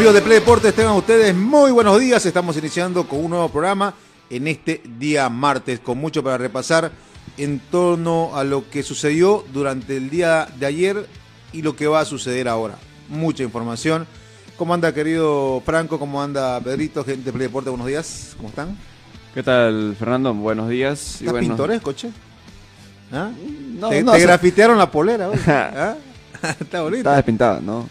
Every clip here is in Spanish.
Amigos de Play Deportes, tengan ustedes muy buenos días. Estamos iniciando con un nuevo programa en este día martes, con mucho para repasar en torno a lo que sucedió durante el día de ayer y lo que va a suceder ahora. Mucha información. ¿Cómo anda, querido Franco? ¿Cómo anda, Pedrito? Gente de Play Deportes, buenos días. ¿Cómo están? ¿Qué tal, Fernando? Buenos días. ¿Estás bueno, pintoresco, che? ¿Ah? No, te no, te o sea- grafitearon la polera hoy. ¿Ah? Está bonito. Está despintada, ¿no?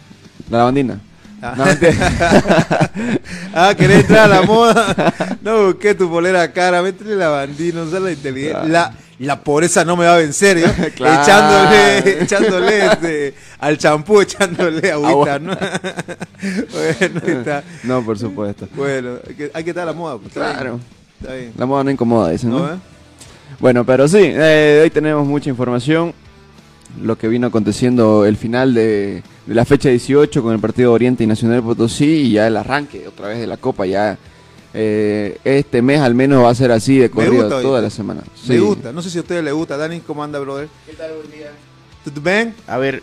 La lavandina. Ah. No. Ah, ¿querés entrar a la moda? No busqué tu polera cara, métele la bandina, usa la inteligencia. La, la pobreza no me va a vencer, ¿yo? Claro. Echándole, echándole este, al champú, echándole agüita, Agua. ¿no? bueno, está. no, por supuesto. Bueno, hay que, hay que estar a la moda. pues, está bien, Claro. Está bien. La moda no incomoda, dicen, ¿no? ¿No, eh? Bueno, pero sí, eh, hoy tenemos mucha información. Lo que vino aconteciendo el final de, de la fecha 18 con el partido Oriente y Nacional Potosí y ya el arranque otra vez de la Copa. Ya eh, este mes al menos va a ser así de corrido gusta, toda oye. la semana. Me Sí. gusta, no sé si a ustedes les gusta. Dani, ¿cómo anda, brother? ¿Qué tal? Buen día. A ver,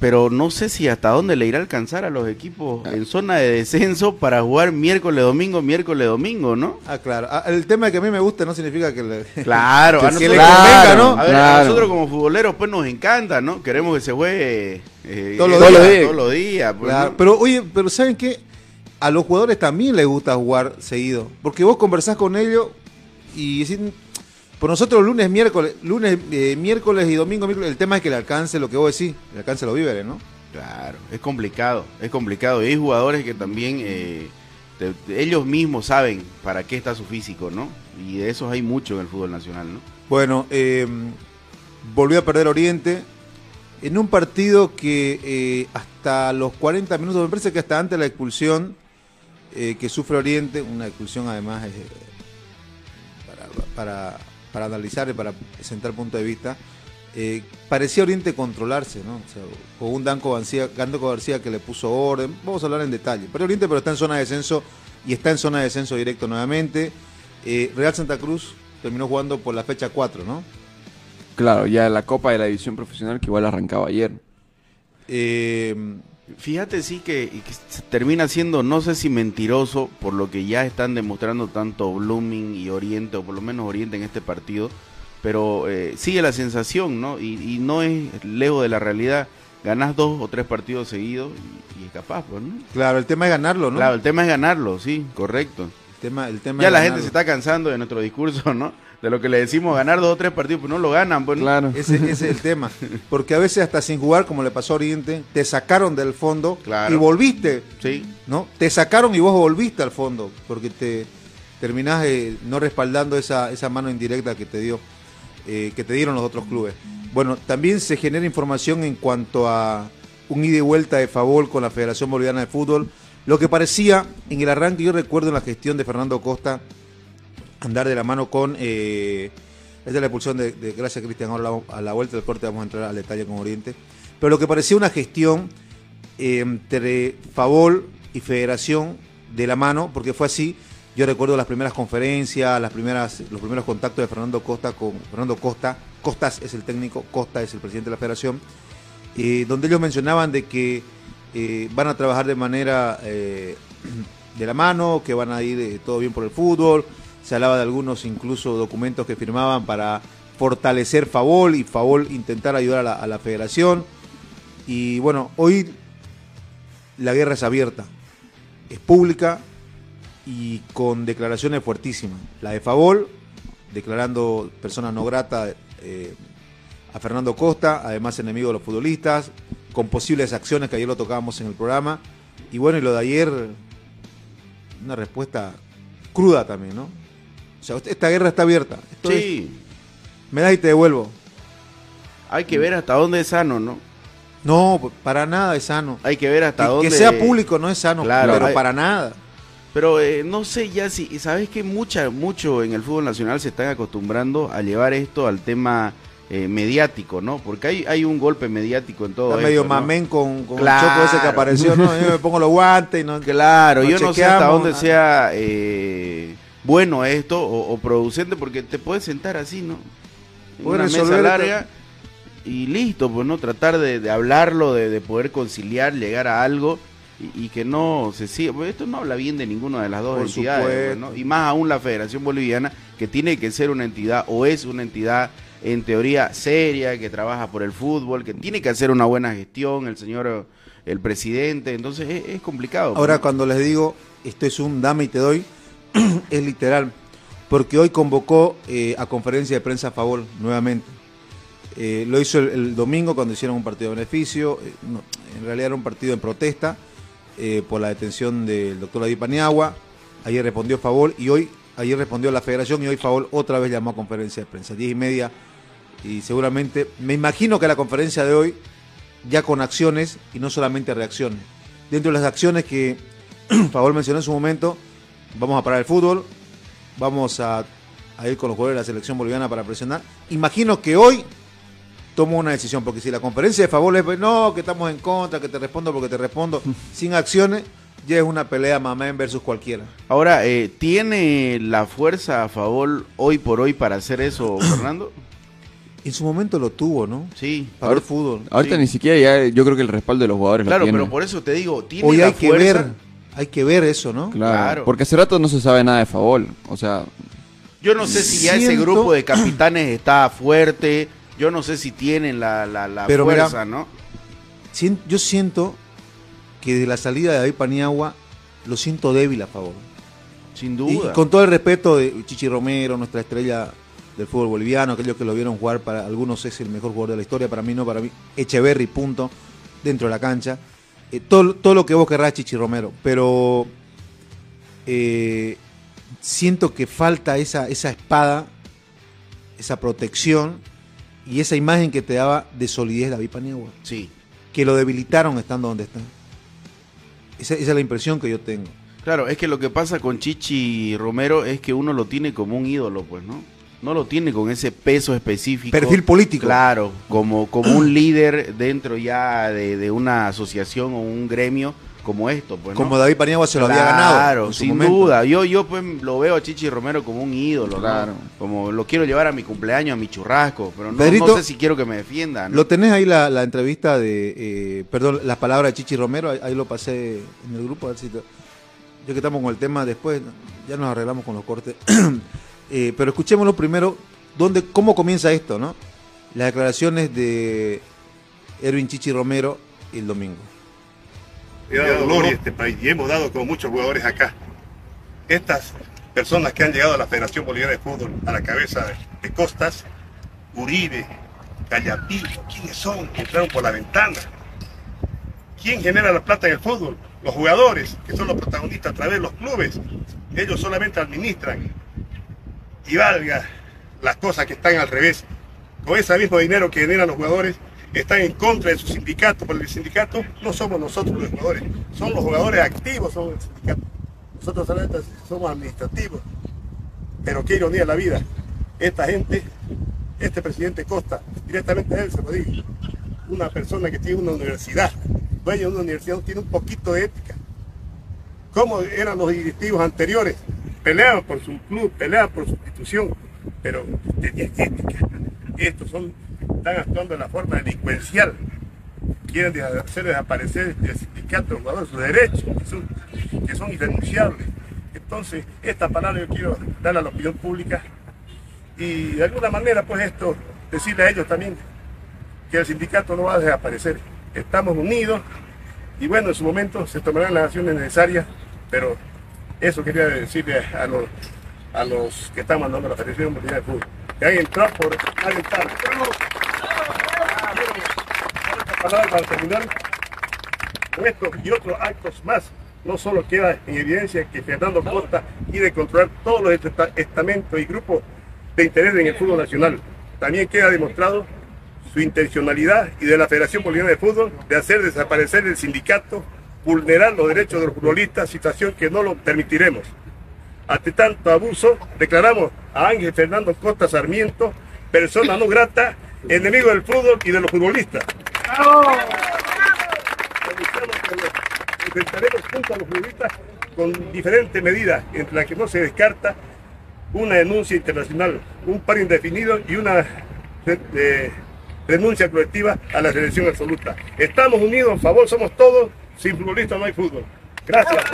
pero no sé si hasta dónde le irá a alcanzar a los equipos en zona de descenso para jugar miércoles, domingo, miércoles, domingo, ¿no? Ah, claro. Ah, el tema de que a mí me gusta no significa que le... Claro, a Que nosotros, le convenga, ¿no? A ver, a Claro. nosotros como futboleros pues nos encanta, ¿no? Queremos que se juegue eh, Todos los días. Todos los días. pues, Claro, ¿no? Pero oye, pero ¿saben qué? A los jugadores también les gusta jugar seguido. Porque vos conversás con ellos y decís, por nosotros lunes, miércoles, lunes, eh, miércoles y domingo, miércoles, el tema es que le alcance lo que vos decís, le alcance los víveres, ¿no? Claro, es complicado, es complicado. Y hay jugadores que también eh, te- ellos mismos saben para qué está su físico, ¿no? Y de esos hay mucho en el fútbol nacional, ¿no? Bueno, eh, volvió a perder Oriente en un partido que eh, hasta los 40 minutos, me parece que hasta antes de la expulsión que sufre Oriente, una expulsión además para, para, para analizar y para presentar punto de vista, eh, parecía Oriente controlarse, ¿no? O sea, con un Danco García, Danco García que le puso orden, vamos a hablar en detalle, pero Oriente pero está en zona de descenso y está en zona de descenso directo nuevamente. Eh, Real Santa Cruz terminó jugando por la fecha 4, ¿no? Claro, ya la Copa de la División Profesional que igual arrancaba ayer. Eh, Fíjate, sí, que, termina siendo, no sé si mentiroso, por lo que ya están demostrando tanto Blooming y Oriente, o por lo menos Oriente en este partido, pero eh, sigue la sensación, ¿no? Y, y no es lejos de la realidad. Ganás dos o tres partidos seguidos y, y es capaz, pues, ¿no? claro, el tema es ganarlo, ¿no? Claro, el tema es ganarlo, sí, correcto. El tema, el tema Ya la ganarlo. gente se está cansando de nuestro discurso, ¿no? De lo que le decimos ganar dos o tres partidos, pues no lo ganan, pues. Claro. Ese, ese es el tema. Porque a veces hasta sin jugar, como le pasó a Oriente, te sacaron del fondo Claro. y volviste, Sí, ¿no? Te sacaron y vos volviste al fondo, porque te terminás eh, no respaldando esa, esa mano indirecta que te dio, eh, que te dieron los otros clubes. Bueno, también se genera información en cuanto a un ida y vuelta de favor con la Federación Boliviana de Fútbol. Lo que parecía en el arranque, yo recuerdo en la gestión de Fernando Costa, andar de la mano con. Eh, esta es la expulsión de, gracias Cristian. Ahora a la vuelta del corte vamos a entrar al detalle con Oriente. Pero lo que parecía una gestión eh, entre Favol y Federación de la mano, porque fue así. Yo recuerdo las primeras conferencias, las primeras, los primeros contactos de Fernando Costa con Fernando Costa. Costas es el técnico, Costa es el presidente de la Federación, eh, donde ellos mencionaban de que eh, van a trabajar de manera eh, de la mano, que van a ir todo bien por el fútbol. Se hablaba de algunos incluso documentos que firmaban para fortalecer Favol y Favol intentar ayudar a la, federación. Y bueno, hoy la guerra es abierta, es pública y con declaraciones fuertísimas. La de Favol, declarando persona no grata eh, a Fernando Costa, además enemigo de los futbolistas, con posibles acciones que ayer lo tocábamos en el programa. Y bueno, y lo de ayer, una respuesta cruda también, ¿no? O sea, esta guerra está abierta. Esto es, Sí, me das y te devuelvo. hay que ver hasta dónde es sano, ¿no? No, para nada es sano. Hay que ver hasta Que, dónde... que sea público no es sano, Claro, pero hay- para nada. Pero eh, no sé ya si, sabes que mucha, mucho en el fútbol nacional se están acostumbrando a llevar esto al tema eh, mediático, ¿no? Porque hay, hay un golpe mediático en todo Está esto, medio ¿no? mamén con, con Claro. el choco ese que apareció, ¿no? Yo me pongo los guantes y no. Claro, yo no sé hasta dónde sea eh, bueno esto o, o producente, porque te puedes sentar así, ¿no? En una mesa larga y listo, pues no tratar de, de hablarlo, de, de poder conciliar, llegar a algo y, y que no se siga. Porque esto no habla bien de ninguna de las dos Por entidades, pues. ¿no? y más aún la Federación Boliviana, que tiene que ser una entidad o es una entidad en teoría seria, que trabaja por el fútbol, que tiene que hacer una buena gestión, el señor, el presidente, entonces es, es complicado. pues, Ahora cuando les digo, esto es un dame y te doy, es literal. Porque hoy convocó eh, a conferencia de prensa a favor nuevamente. Eh, lo hizo el, domingo cuando hicieron un partido de beneficio. eh, en realidad era un partido en protesta por la detención del doctor David Paniagua. Ayer respondió a favor y hoy, ayer respondió la federación y hoy favor otra vez llamó a conferencia de prensa. Diez y media y seguramente, me imagino que la conferencia de hoy ya con acciones y no solamente reacciones. Dentro de las acciones que Favor mencionó en su momento, vamos a parar el fútbol, vamos a, a ir con los jugadores de la selección boliviana para presionar. Imagino que hoy tomo una decisión, porque si la conferencia de Favor es, no, que estamos en contra, que te respondo porque te respondo, sin acciones, ya es una pelea mamá versus cualquiera. Ahora, eh, ¿tiene la fuerza a favor hoy por hoy para hacer eso, Fernando? En su momento lo tuvo, ¿no? Sí. Para el fútbol. Ahorita Sí. ni siquiera ya, yo creo que el respaldo de los jugadores Claro, lo tiene. pero por eso te digo, ¿tiene Hoy la hay que fuerza? ver, hay que ver eso, ¿no? Claro, Claro. Porque hace rato no se sabe nada de Favol. O sea, Yo no sé si ya ese grupo de capitanes está fuerte, yo no sé si tienen la, la, la Pero mira, fuerza, ¿no? Yo siento que de la salida de David Paniagua lo siento débil a favor. Sin Y duda. con todo el respeto de Chichi Romero, nuestra estrella del fútbol boliviano, aquellos que lo vieron jugar, para algunos es el mejor jugador de la historia, para mí no, para mí Echeverry, punto, dentro de la cancha. Eh, todo, todo lo que vos querrás, Chichi Romero, pero eh, siento que falta esa, esa espada, esa protección y esa imagen que te daba de solidez David Paniagua, Sí. que lo debilitaron estando donde está. Esa, esa es la impresión que yo tengo. Claro, es que lo que pasa con Chichi Romero es que uno lo tiene como un ídolo, pues, ¿no? No lo tiene con ese peso específico. Perfil político. Claro, como, como un líder dentro ya de, de una asociación o un gremio como esto, pues, ¿no? Como David Paniagua se lo había ganado. Claro, sin momento. duda. Yo, yo pues lo veo a Chichi Romero como un ídolo, ¿no? Claro. Como lo quiero llevar a mi cumpleaños, a mi churrasco, pero no, Pedrito, no sé si quiero que me defiendan. Lo tenés ahí la, la entrevista de, eh, perdón, las palabras de Chichi Romero, ahí, ahí lo pasé en el grupo, a ver si te- yo que estamos con el tema después, ya nos arreglamos con los cortes. Eh, pero escuchémoslo primero, dónde, cómo comienza esto, ¿no? Las declaraciones de Erwin Chichi Romero el domingo. He dado gloria a este país y hemos dado con muchos jugadores acá. Estas personas que han llegado a la Federación Boliviana de Fútbol a la cabeza de, Costas, Uribe, Gallapillo, ¿quiénes son? Entraron por la ventana. ¿Quién genera la plata en el fútbol? Los jugadores, que son los protagonistas a través de los clubes. Ellos solamente administran. Y valga las cosas que están al revés. Con ese mismo dinero que generan los jugadores, están en contra de su sindicato, porque el sindicato no somos nosotros los jugadores, son los jugadores activos, son el sindicato. Nosotros somos administrativos. Pero qué ironía la vida. Esta gente, este presidente Costa, directamente él se lo digo, una persona que tiene una universidad, dueño de una universidad, tiene un poquito de ética. ¿Cómo eran los directivos anteriores? Peleaban por su club, peleaban por su institución, pero. Estos son, están actuando de la forma delincuencial. Quieren hacer desaparecer el sindicato, los jugadores, sus derechos, que son, que son irrenunciables. Entonces, esta palabra yo quiero darle a la opinión pública y de alguna manera, pues esto, decirle a ellos también que el sindicato no va a desaparecer. Estamos unidos y bueno, en su momento se tomarán las acciones necesarias, pero eso quería decirle a los, a los que están mandando la Federación Boliviana de Fútbol. Que han entrado por. Esta palabra para terminar estos y otros actos más no solo queda en evidencia que Fernando Costa quiere controlar todos los estamentos y grupos de interés en el fútbol nacional, también queda demostrado su intencionalidad y de la Federación Boliviana de Fútbol de hacer desaparecer el sindicato, vulnerar los derechos de los futbolistas, situación que no lo permitiremos. Ante tanto abuso, declaramos a Ángel Fernando Costa Sarmiento persona no grata, enemigo del fútbol y de los futbolistas. Enfrentaremos junto a los futbolistas con diferentes medidas, entre las que no se descarta una denuncia internacional, un par indefinido y una eh, renuncia colectiva a la selección absoluta. Estamos unidos, en favor somos todos, sin futbolistas no hay fútbol. Gracias.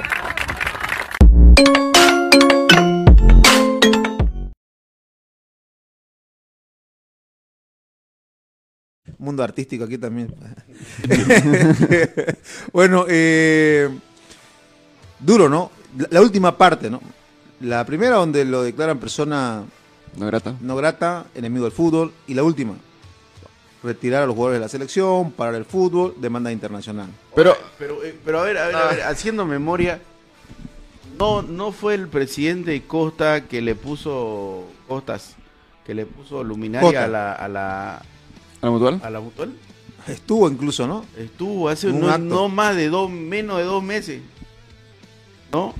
mundo artístico aquí también. bueno, eh, duro, ¿no? La, última parte, ¿no? La primera donde lo declaran persona no grata. no grata, enemigo del fútbol, y la última, retirar a los jugadores de la selección, parar el fútbol, demanda internacional. Pero, pero, eh, pero a ver, a ver, a ver, haciendo memoria, no, no fue el presidente Costa que le puso Costas, que le puso luminaria a la, a la ¿A la mutual? A la mutual. Estuvo incluso, ¿no? Estuvo hace no, no, más de dos, menos de dos meses. ¿No?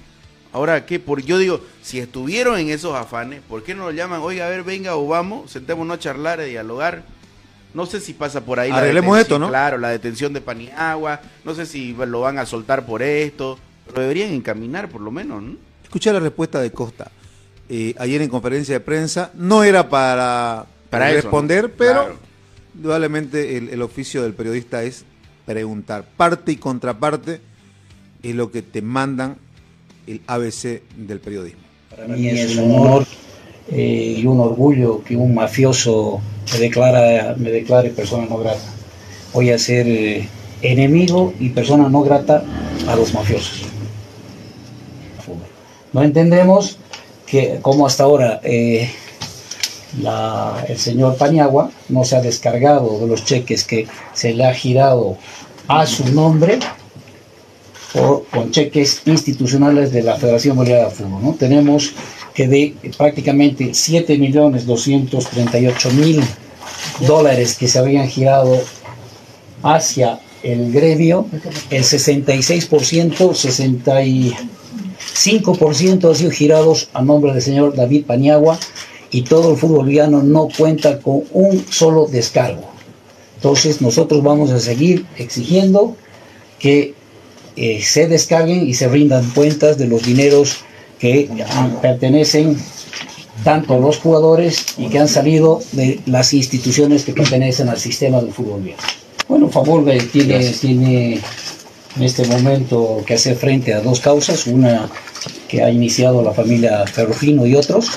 Ahora, ¿qué? Por, yo digo, si estuvieron en esos afanes, ¿por qué no lo llaman? Oiga, a ver, venga o vamos, sentémonos a charlar, a dialogar. No sé si pasa por ahí. Arreglemos esto, ¿no? Claro, la detención de Paniagua. No sé si lo van a soltar por esto. Pero deberían encaminar, por lo menos, ¿no? Escuché la respuesta de Costa. Eh, ayer en conferencia de prensa. No era para, para, responder, pero indudablemente el, oficio del periodista es preguntar. Parte y contraparte es lo que te mandan el ABC del periodismo. Para mí es un honor eh, y un orgullo que un mafioso me, declara, me declare persona no grata. Voy a ser eh, enemigo y persona no grata a los mafiosos. No entendemos que como hasta ahora eh, el señor Paniagua no se ha descargado de los cheques que se le ha girado a su nombre o con cheques institucionales de la Federación Boliviana de Fútbol. ¿no? Tenemos que de prácticamente 7.238.000 dólares que se habían girado hacia el gremio, el 66%, 65% han sido girados a nombre del señor David Paniagua, y todo el fútbol no cuenta con un solo descargo. Entonces nosotros vamos a seguir exigiendo que eh, se descarguen y se rindan cuentas de los dineros que pertenecen tanto los jugadores y que han salido de las instituciones que pertenecen al sistema del fútbol boliviano. Bueno, favor tiene, tiene en este momento que hacer frente a dos causas, una que ha iniciado la familia Ferrufino y otros,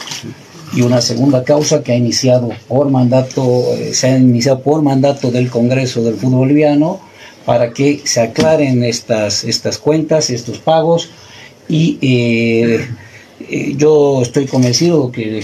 y una segunda causa que ha iniciado por mandato, eh, se ha iniciado por mandato del Congreso del Fútbol Boliviano para que se aclaren estas, estas cuentas, estos pagos y eh, eh, yo estoy convencido que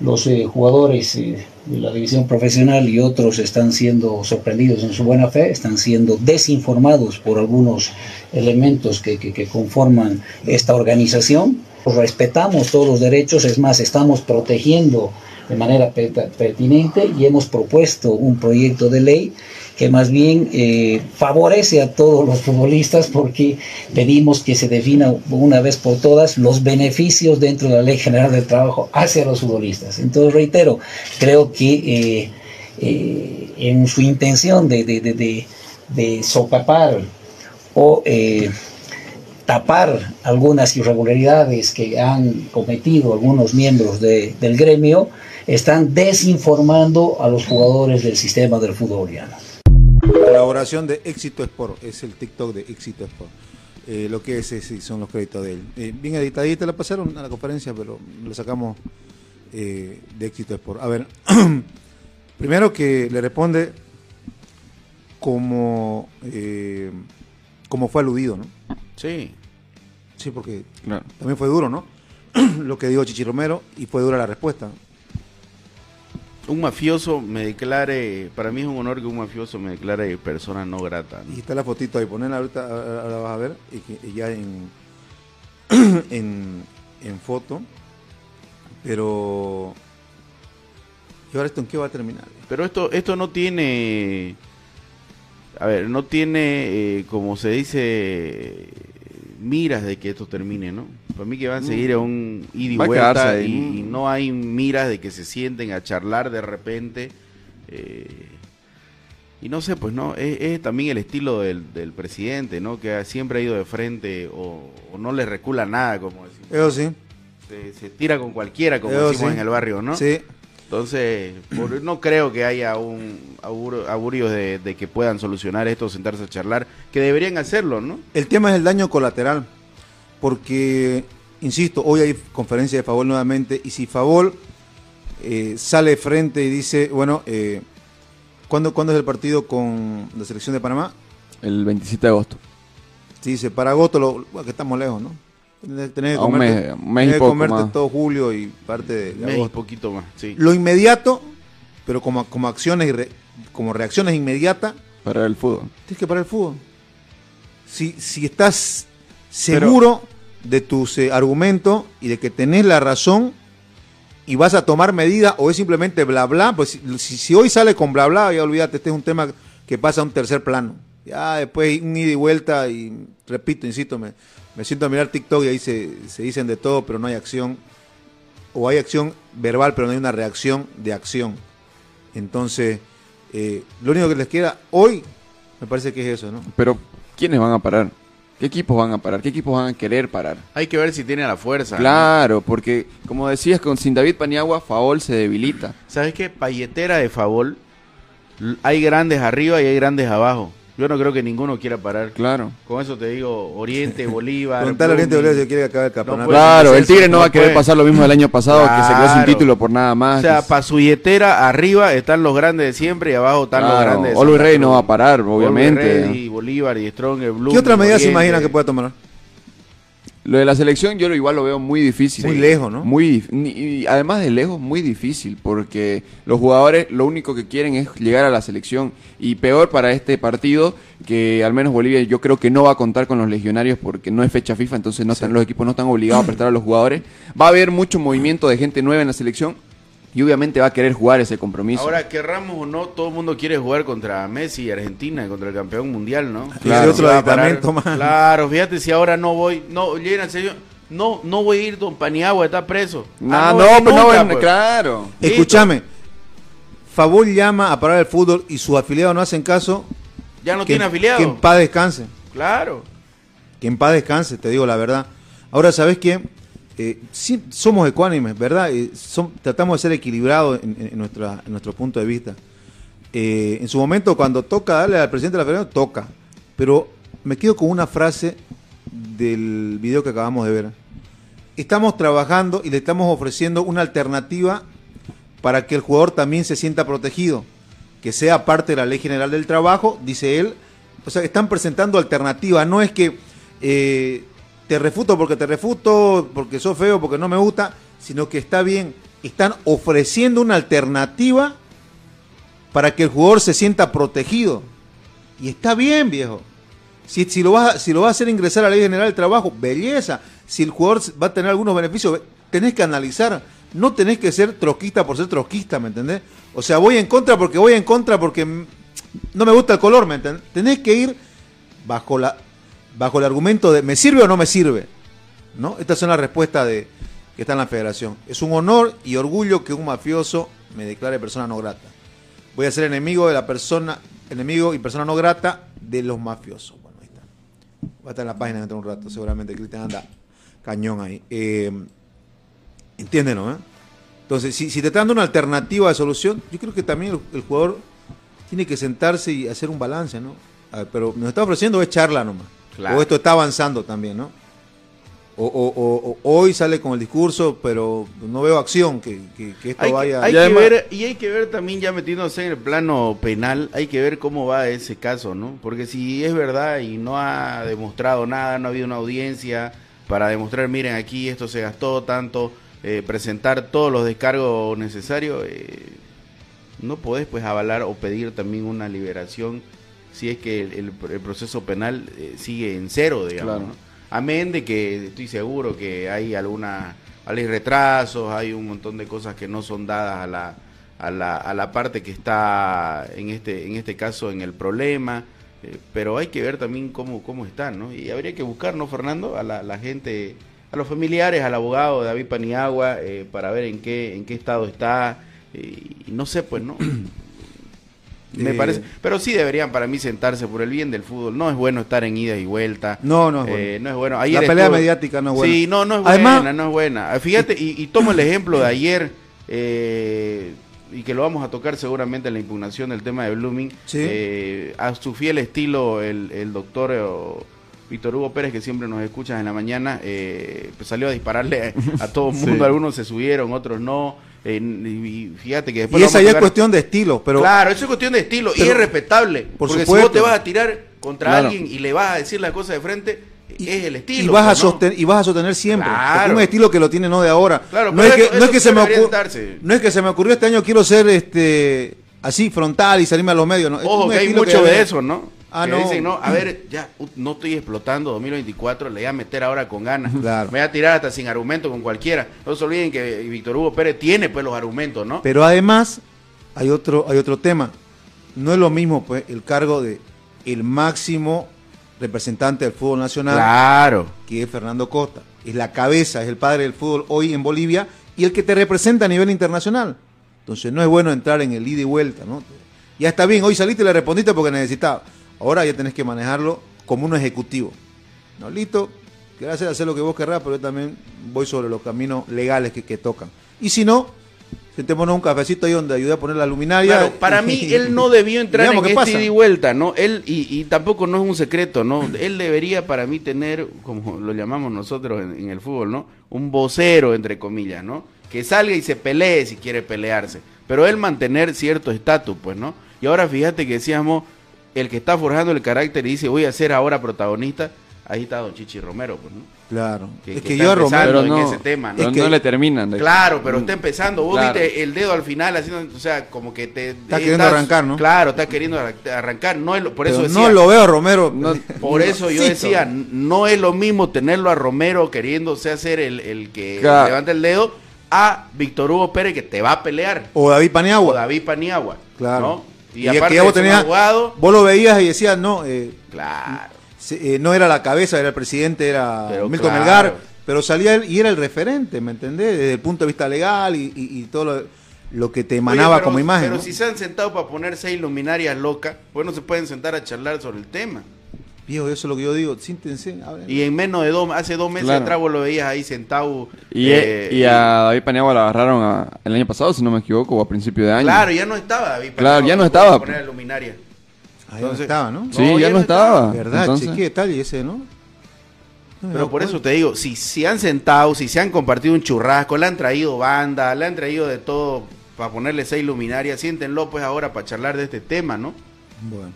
los jugadores de la división profesional y otros están siendo sorprendidos en su buena fe, están siendo desinformados por algunos elementos que, que conforman esta organización. Respetamos todos los derechos, es más, estamos protegiendo de manera pertinente y hemos propuesto un proyecto de ley que más bien eh, favorece a todos los futbolistas porque pedimos que se defina una vez por todas los beneficios dentro de la Ley General del Trabajo hacia los futbolistas. Entonces, reitero, creo que eh, eh, en su intención de, de, sopapar o tapar algunas irregularidades que han cometido algunos miembros del gremio, están desinformando a los jugadores del sistema del fútbol boliviano. Colaboración de Éxito Sport, es el TikTok de Éxito Sport. Eh, lo que es, son los créditos de él. Eh, bien editadita la pasaron a la conferencia, pero lo sacamos eh, de Éxito Sport. A ver, primero que le responde como, como fue aludido, ¿no? Sí. Sí, porque también fue duro, ¿no? Lo que dijo Chichi Romero y fue dura la respuesta. Un mafioso me declare, para mí es un honor que un mafioso me declare persona no grata. ¿no? Y está la fotito ahí, ponela ahorita, ahora vas a ver, y, ya en, en, en foto. Pero. ¿Y ahora esto en qué va a terminar? Pero esto, esto no tiene, a ver, no tiene, eh, como se dice, miras de que esto termine, ¿no? Para mí que van a seguir a un ida y Va vuelta y, y no hay miras de que se sienten a charlar de repente. eh, y no sé, pues no, es, es también el estilo del, del presidente, ¿no? Que siempre ha ido de frente o, o no le recula nada, como decimos. Eso sí. Se, se tira con cualquiera, como Eso decimos sí. en el barrio, ¿no? Sí. Entonces, por- no creo que haya un augur- augurios de, de que puedan solucionar esto, sentarse a charlar, que deberían hacerlo, ¿no? El tema es el daño colateral. Porque, insisto, hoy hay conferencia de Favol nuevamente. Y si Favol eh, sale de frente y dice, bueno, eh, ¿cuándo, ¿cuándo es el partido con la selección de Panamá? El 27 de agosto. Si dice para agosto, lo, bueno, que estamos lejos, ¿no? Tenés, tenés que A un comerte, mes- un mes tenés que poco comerte más. todo julio y parte de, de Un mes agosto. poquito más, sí. Lo inmediato, pero como, como acciones y re- como reacciones inmediatas, Para el fútbol. tienes que parar el fútbol. Si, si estás seguro de tus eh, argumentos y de que tenés la razón y vas a tomar medidas o es simplemente bla bla, pues si, si- si hoy sale con bla bla, ya olvídate, este es un tema que pasa a un tercer plano. Ya después un ida y vuelta y repito, insisto, me, me siento a mirar TikTok y ahí se, se dicen de todo, pero no hay acción. O hay acción verbal, pero no hay una reacción de acción. Entonces, eh, lo único que les queda hoy, me parece que es eso, ¿no? Pero, ¿quiénes van a parar? ¿Qué equipos van a parar? ¿Qué equipos van a querer parar? Hay que ver si tiene la fuerza. ¿no? Claro, porque como decías, con sin David Paniagua, Faol se debilita. ¿Sabes qué? Palletera de Favol, l- hay grandes arriba y hay grandes abajo. Yo no creo que ninguno quiera parar. Claro. Con eso te digo, Oriente, Bolívar. Preguntarle al Oriente. Bolívar si quiere que acabe el campeonato. Claro, el Tigre no va a querer pasar lo mismo del año pasado, que se quedó sin título por nada más. O sea, para su billetera, arriba están los grandes de siempre y abajo están los grandes de Santa Ready no va a parar, obviamente. Ready, Bolívar y Strong, el Blue. ¿Qué otra medida se imagina que pueda tomar? Lo de la selección yo lo igual lo veo muy difícil. Muy lejos, ¿no? Muy y además de lejos, muy difícil, porque los jugadores lo único que quieren es llegar a la selección. Y peor para este partido, que al menos Bolivia yo creo que no va a contar con los legionarios porque no es fecha FIFA, entonces no están, los equipos no están obligados a prestar a los jugadores. Va a haber mucho movimiento de gente nueva en la selección y obviamente va a querer jugar ese compromiso. Ahora, querramos o no, todo el mundo quiere jugar contra Messi y Argentina, contra el campeón mundial, ¿no? Claro. Otro aditamento más. Claro, fíjate si ahora no voy, no, llega en serio, no, no voy a ir, don Paniagua está preso. Ah, no, voy a ir pero no, nunca, bueno, pues. claro. Escúchame. Favol llama a parar el fútbol y sus afiliados no hacen caso. Ya no que, tiene afiliado. Que en paz descanse. Claro. Que en paz descanse, te digo la verdad. Ahora, ¿sabes qué? Eh, somos ecuánimes, ¿verdad? Eh, tratamos de ser equilibrados en, en- en nuestro punto de vista. Eh, en su momento, cuando toca darle al presidente de la federación, toca. Pero me quedo con una frase del video que acabamos de ver. Estamos trabajando y le estamos ofreciendo una alternativa para que el jugador también se sienta protegido, que sea parte de la ley general del trabajo, dice él. O sea, están presentando alternativas, no es que eh, te refuto porque te refuto, porque sos feo, porque no me gusta, sino que está bien, están ofreciendo una alternativa para que el jugador se sienta protegido. Y está bien, viejo. Si, si, lo vas si lo vas a hacer ingresar a la ley general del trabajo, belleza. Si el jugador va a tener algunos beneficios, tenés que analizar. No tenés que ser troquista por ser troquista, ¿me entendés? O sea, voy en contra porque voy en contra porque no me gusta el color, ¿me entendés? Tenés que ir bajo, la, bajo el argumento de ¿me sirve o no me sirve? ¿No? Estas son las respuestas de, que está en la federación. Es un honor y orgullo que un mafioso me declare persona no grata. Voy a ser enemigo de la persona, enemigo y persona no grata de los mafiosos. Bueno, ahí está. Va a estar en la página dentro de un rato, seguramente Cristian anda cañón ahí. Eh, entiéndenlo, ¿eh? Entonces, si, te están dando una alternativa de solución, yo creo que también el, jugador tiene que sentarse y hacer un balance, ¿no? Pero nos está ofreciendo es charla nomás. Claro. O esto está avanzando también, ¿no? O, o- o- o hoy sale con el discurso, pero no veo acción que, que- que esto Hay, que, vaya. hay Y que además- ver, y hay que ver también ya metiéndose en el plano penal, hay que ver cómo va ese caso, ¿no? Porque si es verdad y no ha demostrado nada, no ha habido una audiencia para demostrar, miren, aquí esto se gastó tanto, eh, presentar todos los descargos necesarios, eh, no podés pues avalar o pedir también una liberación si es que el, el- el proceso penal eh, sigue en cero, digamos. Claro. ¿no? Amén de que estoy seguro que hay alguna, hay retrasos, hay un montón de cosas que no son dadas a la, a la, a la parte que está en este, en este caso en el problema, eh, pero hay que ver también cómo, cómo están, ¿no? Y habría que buscar, ¿no, Fernando? A la, la gente, a los familiares, al abogado David Paniagua, eh, para ver en qué, en qué estado está, eh, y no sé, pues, ¿no? Me Eh, parece, pero sí deberían para mí sentarse por el bien del fútbol. No es bueno estar en ida y vuelta. No, no es Eh, bueno. no es bueno. La pelea estuvo- mediática no es buena. Sí, no, no es Además- buena, no es buena. Ah, Fíjate, y, y tomo el ejemplo de ayer, eh, y que lo vamos a tocar seguramente en la impugnación del tema de Blooming. Sí. Eh, a su fiel estilo, el, el doctor o Víctor Hugo Pérez, que siempre nos escucha en la mañana, eh, pues salió a dispararle a, a todo el mundo. Sí. Algunos se subieron, otros no. Eh, y, y fíjate que después Y esa ya es cuestión de estilo, pero Claro, eso es cuestión de estilo y Pero- es respetable. por porque si vos te vas a tirar contra Claro. alguien y le vas a decir las cosas de frente, es el estilo. y vas a ¿no? sostener y vas a sostener siempre Claro. un estilo que lo tiene no de ahora Claro, no pero es que eso- no es que se me ocurrió darse. no es que se me ocurrió este año quiero ser este así frontal y salirme a los medios no Es Ojo, un que hay estilo mucho de eso, ¿no? Ah, que no. dicen, no, a ver, ya no estoy explotando 2024, le voy a meter ahora con ganas. Claro. Me voy a tirar hasta sin argumento con cualquiera. No se olviden que Víctor Hugo Pérez tiene pues los argumentos, ¿no? pero además hay otro hay otro tema no es lo mismo pues el cargo de el máximo representante del fútbol nacional Claro. que es Fernando Costa. Es la cabeza, es el padre del fútbol hoy en Bolivia y el que te representa a nivel internacional. Entonces no es bueno entrar en el ida y vuelta, ¿no? Ya está bien, hoy saliste y le respondiste porque necesitaba. Ahora ya tenés que manejarlo como un ejecutivo. No, listo, gracias hacer lo que vos querrás, pero yo también voy sobre los caminos legales que, que tocan. Y si no, sentémonos un cafecito ahí donde ayude a poner la luminaria. Claro, para mí él no debió entrar en este ida y vuelta, ¿no? Él, y, y tampoco no es un secreto, ¿no? Él debería para mí tener, como lo llamamos nosotros en, en el fútbol, ¿no? Un vocero, entre comillas, ¿no? Que salga y se pelee si quiere pelearse. Pero él mantener cierto estatus, pues, ¿no? Y ahora fíjate que decíamos, el que está forjando el carácter y dice, voy a ser ahora protagonista, ahí está Don Chichi Romero, pues, ¿no? Claro. Que- es que que está yo a empezando. Romero. En ese tema, ¿no? Es que- no le terminan. de- Claro, pero está empezando. Vos Claro. viste el dedo al final haciendo, o sea, como que te Está queriendo arrancar, ¿no? Claro, está queriendo arran- arrancar. No es lo- por eso Pero decía, no lo veo a Romero. No- por eso yo decía, no es lo mismo tenerlo a Romero queriéndose hacer el, el que Claro. levanta el dedo a Víctor Hugo Pérez que te va a pelear O David o Paniagua. David Paniagua, Claro. ¿no? Y, Y, aparte que vos abogado, vos lo veías y decías, no, eh, claro. eh, no era la cabeza, era el presidente, era Pero Milton claro. Melgar, pero salía él y era el referente, ¿me entendés? Desde el punto de vista legal y, y- y todo lo, lo que te emanaba Oye, pero- como imagen. Pero ¿no? si se han sentado para poner seis luminarias locas, pues no se pueden sentar a charlar sobre el tema. Viejo, eso es lo que yo digo, siéntense, hablen. Y en menos de dos, hace dos meses Claro. atrás vos lo veías ahí sentado. Y, eh, y a David Paniagua lo agarraron a- el año pasado, si no me equivoco, o a principio de año. Claro, ya no estaba David. Claro, Paniagua ya no para estaba, Poner la luminaria. Ahí no entonces- estaba, ¿no? Sí, No, ya, no estaba. ¿Verdad, Entonces- chiqui? Tal y ese, ¿no? Pero por eso te digo, si se han sentado, si se han compartido un churrasco, le han traído banda, le han traído de todo para ponerle seis luminarias, siéntenlo pues ahora para charlar de este tema, ¿no? Bueno.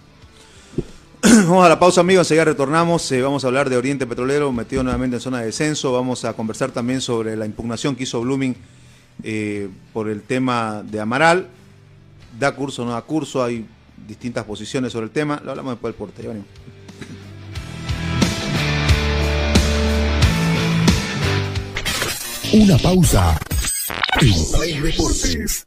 Vamos a la pausa, amigos. Enseguida retornamos. eh, vamos a hablar de Oriente Petrolero, metido nuevamente en zona de descenso. Vamos a conversar también sobre la impugnación que hizo Blooming eh, por el tema de Amaral. Da curso o no da curso. Hay distintas posiciones sobre el tema. Lo hablamos después del porte. Ya. Una pausa. En Play Deportes.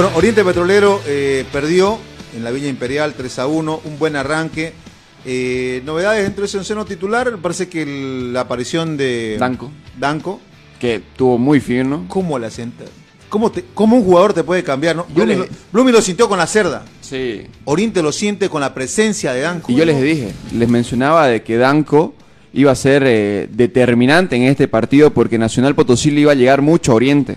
Bueno, Oriente Petrolero eh, perdió en la Villa Imperial 3 a 1, un buen arranque. Eh, novedades dentro de ese onceno titular, me parece que el- la aparición de Danco. Danco, Que tuvo muy fino. ¿cómo la sienta? ¿Cómo, te- ¿Cómo un jugador te puede cambiar? ¿no? Les- Blooming lo sintió con la cerda. Sí. Oriente lo siente con la presencia de Danco. Y yo les dije, les mencionaba de que Danco iba a ser eh, determinante en este partido porque Nacional Potosí le iba a llegar mucho a Oriente,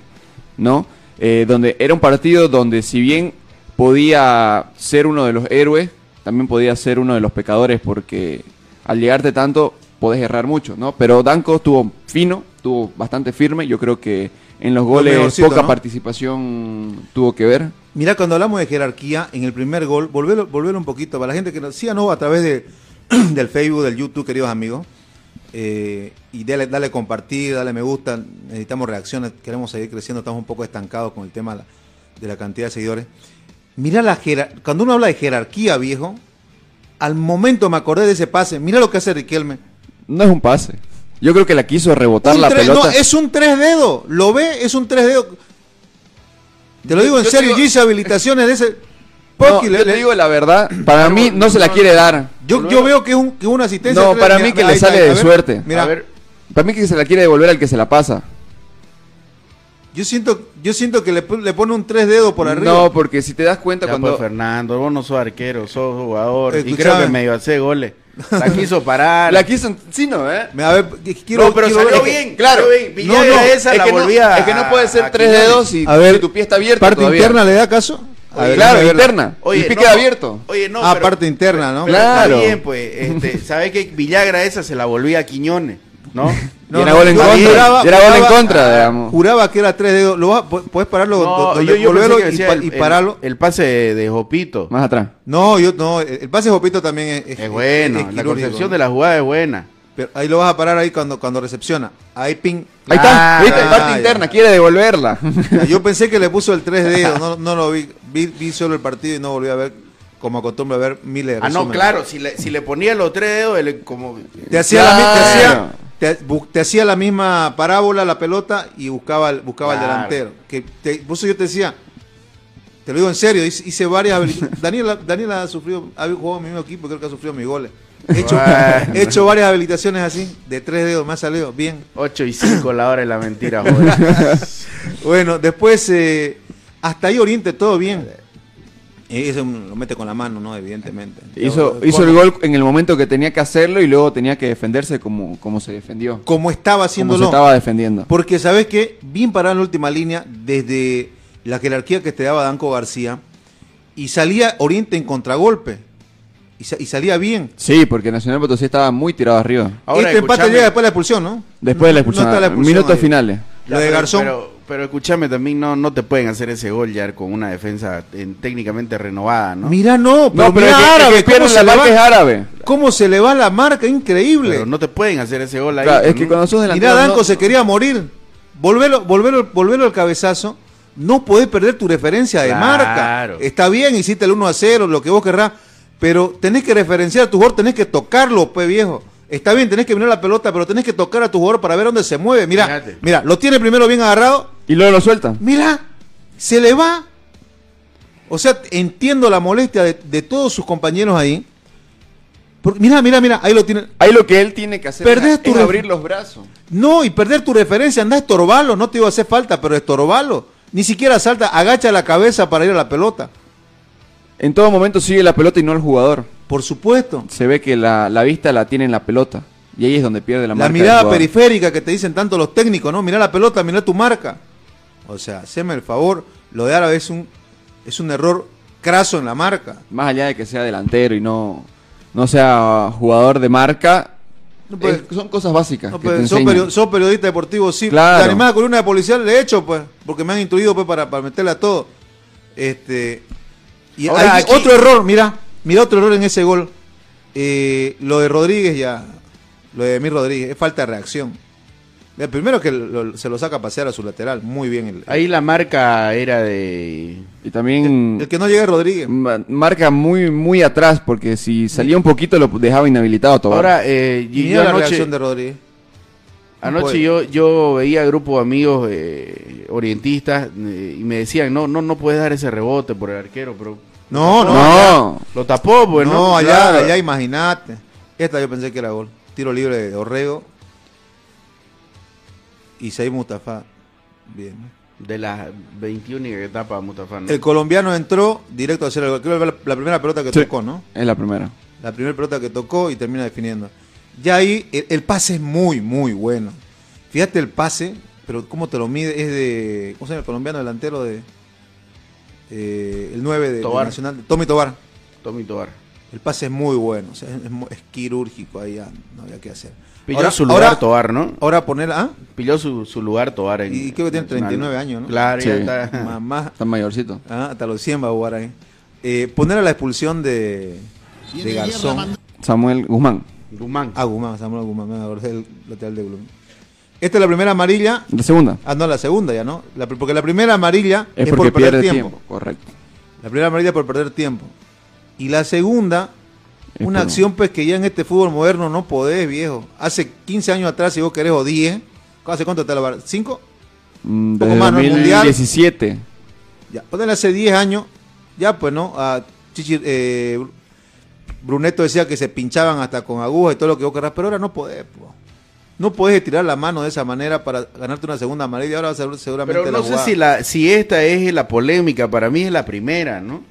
¿no? Eh, donde era un partido donde si bien podía ser uno de los héroes, también podía ser uno de los pecadores porque al llegarte tanto podés errar mucho, ¿no? Pero Danco estuvo fino, estuvo bastante firme, yo creo que en los goles mejorcito, poca ¿no? participación tuvo que ver. Mira, cuando hablamos de jerarquía, en el primer gol, volverlo, volverlo un poquito, para la gente que nos siga no a través de, del Facebook, del YouTube, queridos amigos, eh, y dale, dale compartir, dale me gusta, necesitamos reacciones, queremos seguir creciendo, estamos un poco estancados con el tema de la, cantidad de seguidores. Mira la jerar- cuando uno habla de jerarquía, viejo, al momento me acordé de ese pase, mira lo que hace Riquelme. No es un pase. Yo creo que la quiso rebotar Un la tres- pelota. No, es un tres dedos. Lo ve, es un tres dedos. Te lo digo en Yo serio, digo- yo hice habilitaciones de ese. No, yo le- te le- digo la verdad, para mí no se la quiere dar. yo, yo veo que es un, que una asistencia. No, para mira, mí que le sale de ver, suerte. Mira, A ver, Para mí que se la quiere devolver al que se la pasa. yo siento, yo siento que le, le pone un tres dedos por arriba. No, porque si te das cuenta ya cuando... pues, Fernando, vos no sos arquero, sos jugador. y Escuchame. creo que medio hace goles. La quiso parar. La quiso... Sí, ¿no? ¿Eh? Me- a ver, quiero, no, pero quiero salió ver- bien. claro. bien. No, no, esa es, la que no, volvía es que no puede ser a tres dedos si, A ver, si tu pie está abierto Parte todavía. interna, ¿le da caso? A ver, claro, interna. Oye, el pie no, abierto. Oye, no, ah, pero- parte interna, ¿no? pero Claro. Está bien, pues. Este, ¿Sabes que Villagra esa se la volvía a Quiñones? ¿no? No, y era no, gol en contra. juraba- y era gol en juraba- contra, digamos. Juraba que era tres dedos. ¿Lo ¿Puedes pararlo? No, do- yo, yo pensé volverlo que y, pa- el, y pararlo. El, pase de, Jopito. Más atrás. No, yo no. El pase de Jopito también es, Es bueno, es la concepción ¿no? de la jugada es buena. Pero ahí lo vas a parar ahí cuando, cuando recepciona. Ahí ping. Ahí está, Ah, ¿viste? ya. Parte interna, quiere devolverla. Yo pensé que le puso el 3 dedos, no, no lo vi. vi. vi solo el partido y no volví a ver, como acostumbro a ver miles de Ah, no, claro, si le, si le ponía los tres dedos, él como... Te hacía, la, mi- te, Claro. hacía, te, bu- te hacía la misma parábola la pelota y buscaba, el- buscaba Claro. el delantero. Que te, por eso yo te decía, te lo digo en serio, hice, hice varias habilitaciones. Daniel, Daniel ha sufrido, ha jugado en mi mismo equipo, creo que ha sufrido mis goles. He hecho, Bueno. he hecho varias habilitaciones así, de tres dedos, me ha salido bien. 8 y 5 la hora de la mentira, joder. Bueno, después, eh, hasta ahí Oriente, todo bien. Eh, Eso lo mete con la mano, ¿no? Evidentemente. hizo, hizo el como- gol en el momento que tenía que hacerlo y luego tenía que defenderse como, como se defendió. Como estaba Como se haciéndolo. estaba defendiendo. Porque, ¿sabes qué? Bien parado en la última línea, desde la jerarquía que te daba Danco García, y salía Oriente en contragolpe. Y, sa- y salía bien. Sí, porque Nacional Potosí estaba muy tirado arriba. Ahora, este empate llega después de la expulsión, ¿no? Después de la No- no expulsión. está la expulsión minutos ahí. finales. Lo de Garzón. Pero, pero escúchame, también no, no te pueden hacer ese gol ya con una defensa en- técnicamente renovada, ¿no? Mira, no, pero, No, pero mira es que, es árabe, que ¿cómo, se la le marca es va, árabe. cómo se le va la marca, increíble. Pero no te pueden hacer ese gol ahí. Claro, es que cuando sos delantero. Mira, Danco no- se quería morir. Volvelo, volvelo, volvelo al cabezazo. No podés perder tu referencia de Claro. marca. Está bien, hiciste el 1 a 0, lo que vos querrás. Pero tenés que referenciar a tu jugador, tenés que tocarlo, pues viejo. Está bien, tenés que mirar la pelota, pero tenés que tocar a tu jugador para ver dónde se mueve. Mira, Fíjate. mira, lo tiene primero bien agarrado. Y luego lo suelta. Mira, se le va. O sea, entiendo la molestia de, de todos sus compañeros ahí. Porque, mira, mira, mira, ahí lo tiene. Ahí lo que él tiene que hacer Perdés es tu ref- abrir los brazos. No, y perder tu referencia, anda a estorbarlo, no te iba a hacer falta, pero estorbarlo. Ni siquiera salta, agacha la cabeza para ir a la pelota. En todo momento sigue la pelota y no el jugador. Por supuesto. Se ve que la, la vista la tiene en la pelota. Y ahí es donde pierde la, La, marca. del mirada periférica que te dicen tanto los técnicos, ¿no? Mira la pelota, mira tu marca. O sea, haceme el favor. Lo de árabe es un, es un error craso en la marca. Más allá de que sea delantero y no, no sea jugador de marca, No, pues, es- son cosas básicas. no, que pues, te sos, periodista deportivo, sí. Claro. La animada columna de policial he hecho, pues, porque me han instruido pues, para, para meterle a todo. Este, y Ahora, hay aquí- otro error, mira, mira otro error en ese gol. Eh, lo de Rodríguez ya, lo de Emir Rodríguez, es falta de reacción. El primero que lo- se lo saca a pasear a su lateral, muy bien. El, Ahí la marca era de... Y también el que no llega es Rodríguez. ma- marca muy muy atrás, porque si salía un poquito lo dejaba inhabilitado Tobar. Ahora, eh, Y yo la anoche, reacción de Rodríguez. No anoche yo, yo veía grupo de amigos eh, orientistas eh, y me decían, no, no, no puedes dar ese rebote por el arquero, pero No, no, no, lo tapó, pues, ¿no? no, allá, Claro. allá imagínate. Esta yo pensé que era gol. Tiro libre de Orrego. Y Seid Mustafa. Bien. De las 21 que tapa Mustafa, ¿no? El colombiano entró directo a hacer el gol. Creo que la, la primera pelota que Sí. tocó, ¿no? es la primera. La primera pelota que tocó y termina definiendo. Ya ahí el, el pase es muy, muy bueno. Fíjate el pase, pero cómo te lo mide. Es de. ¿Cómo se llama el colombiano delantero de. eh, el 9 de, de Tobar. Nacional? Tommy Tobar. Tommy Tobar. El pase es muy bueno. o sea, es, es quirúrgico ahí, ya no había que hacer. Pilló Ahora- su lugar ahora- Tobar, ¿no? Ahora poner. ¿Ah? Pilló su, su lugar Tobar en Y creo que tiene Nacional. 39 años, ¿no? Claro, ya Sí. está. Más, más- Está mayorcito. ah, hasta los 100 va a jugar ahí. Eh, poner a la expulsión de, de Garzón. Samuel Guzmán. Guzmán. Ah, Guzmán, Samuel Guzmán, me acordé del lateral de Guzmán. Esta es la primera amarilla. La segunda. Ah, no, la segunda ya, ¿no? La- porque la primera amarilla Es, es, por perder tiempo. tiempo. Correcto. La primera amarilla por perder tiempo. Y la segunda, Es una acción pues que ya en este fútbol moderno no podés, viejo. Hace 15 años atrás, si vos querés, o 10, ¿hace cuánto te la var- ¿5? Mm, Poco más, ¿no? El Mundial. 2017. Ya, ponele hace 10 años, ya pues, ¿no? A Chichi, eh, Bruneto decía que se pinchaban hasta con agujas y todo lo que vos querrás, pero ahora no podés, po. No podés tirar la mano de esa manera para ganarte una segunda amarilla. Ahora va a ser seguramente Pero la no sé jugada. si la si esta es la polémica, para mí es la primera, ¿no?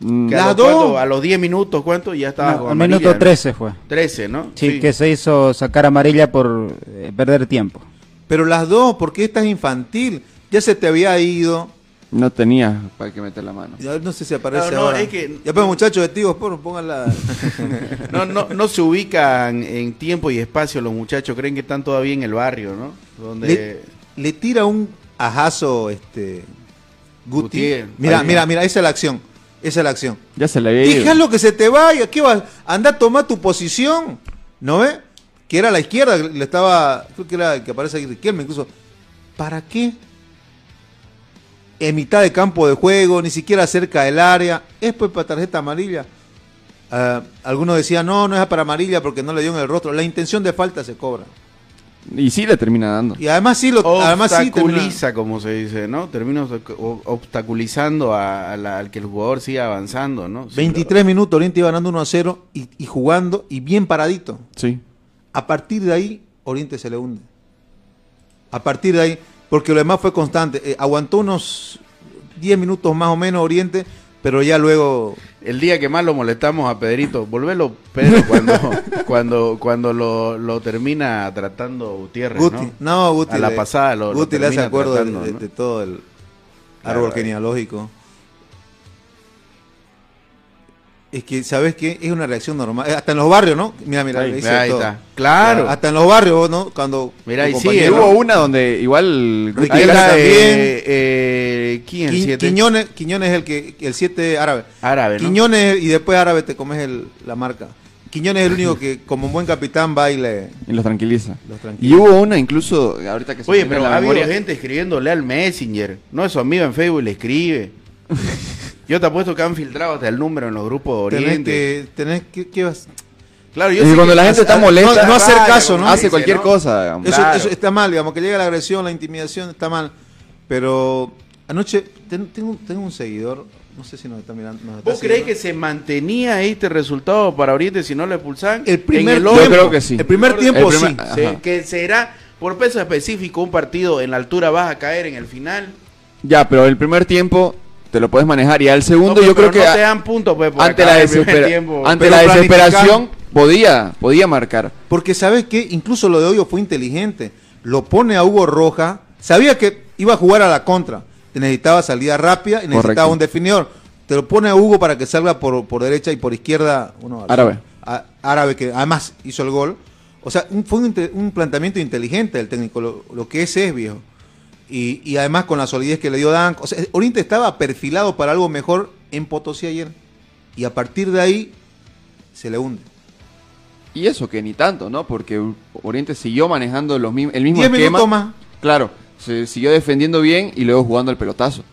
Mm, Que Las a, los, dos. cuánto- a los 10 minutos, ¿cuánto? Ya estaba No, con al amarilla, minuto ¿no? 13 fue. 13, ¿no? Sí, que se hizo sacar amarilla por eh, perder tiempo. Pero las dos, porque esta es infantil. Ya se te había ido. No tenía para que meter la mano. Ya no sé si aparece No, no, ahora. es que- Ya pues muchachos de pónganla. No, no, no se ubican en tiempo y espacio los muchachos, creen que están todavía en el barrio, ¿no? Donde le, le tira un ajazo este Guti. Gutiérrez. Mira, Ahí. mira, mira, esa es la acción. Esa es la acción. Ya se le había ido. Déjalo que se te vaya. ¿Qué vas? Anda a tomar tu posición. ¿No ves? Que era a la izquierda, le estaba. Creo que era el que aparece aquí, Riquelme incluso. ¿Para qué? En mitad de campo de juego, ni siquiera cerca del área. Es pues para tarjeta amarilla. Ah, algunos decían, no, no es para amarilla porque no le dio en el rostro. La intención de falta se cobra. Y sí le termina dando. Y además sí, lo, además sí termina- obstaculiza, como se dice, ¿no? Termina obstaculizando a- a la- al que el jugador siga avanzando, ¿no? Sí, 23 minutos, Oriente iba ganando 1 a 0 y, y jugando y bien paradito. Sí. A partir de ahí, Oriente se le hunde. A partir de ahí, porque lo demás fue constante. Eh, aguantó unos 10 minutos más o menos Oriente, pero ya luego. El día que más lo molestamos a Pedrito, volvelo, Pedro, cuando, cuando, cuando lo, lo termina tratando Gutiérrez, Guti, ¿no? no, Guti. A la le- pasada lo, lo Guti le hace acuerdo de, todo el árbol genealógico. Es que, ¿sabes qué? Es una reacción normal. Eh, Hasta en los barrios, ¿no? Mira, mira, Ahí, está. Claro. Hasta en los barrios, ¿no? Cuando. Mira, compañero- sigue, Hubo una donde igual también. eh, eh, ¿quién? Qui- Siete? Quiñones, Quiñones es el que el 7 árabe. Árabe, ¿no? Quiñones y después árabe te comes el- la marca. Quiñones es el único que como un buen capitán va y le y los tranquiliza. los Y hubo una incluso, ahorita que se Oye, me pero ha la habido gente escribiéndole al Messenger. No es su amigo en Facebook y le escribe. Yo te apuesto que han filtrado hasta el número en los grupos de tenés Oriente. que tenés que, ¿qué vas? Claro, yo Y cuando que- la gente está no- molesta, no hacer caso, ¿no? Hace cualquier ¿no? cosa, digamos. Eso, Claro. eso está mal, digamos que llega la agresión, la intimidación, está mal. Pero anoche ten- tengo, tengo un seguidor, no sé si nos está mirando. nos está ¿Vos siguiendo. que se mantenía este resultado para Oriente si no lo expulsan? el primer el Yo orden? creo que sí. El primer El tiempo primer- sí. Ajá. Que será por peso específico un partido en la altura vas a caer en el final. Ya, pero el primer tiempo te lo puedes manejar. Y al segundo, No, yo pero creo que no te dan puntos, pues, ante la, desespera- tiempo. ante la desesperación podía, podía marcar. Porque sabes que incluso lo de Hoyo fue inteligente. Lo pone a Hugo Roja. Sabía que iba a jugar a la contra. Te necesitaba salida rápida y necesitaba Correcto. un definidor. Te lo pone a Hugo para que salga por, por derecha y por izquierda. Bueno, Árabe. a- árabe que además hizo el gol. O sea, un- fue un, un planteamiento inteligente del técnico. Lo, lo que ese es viejo. Y, y además con la solidez que le dio Dan. O sea, Oriente estaba perfilado para algo mejor en Potosí ayer. Y a partir de ahí se le hunde. Y eso que ni tanto, ¿no? Porque Oriente siguió manejando los mismos, el mismo Diez esquema. minutos más. Claro, se siguió defendiendo bien y luego jugando el pelotazo.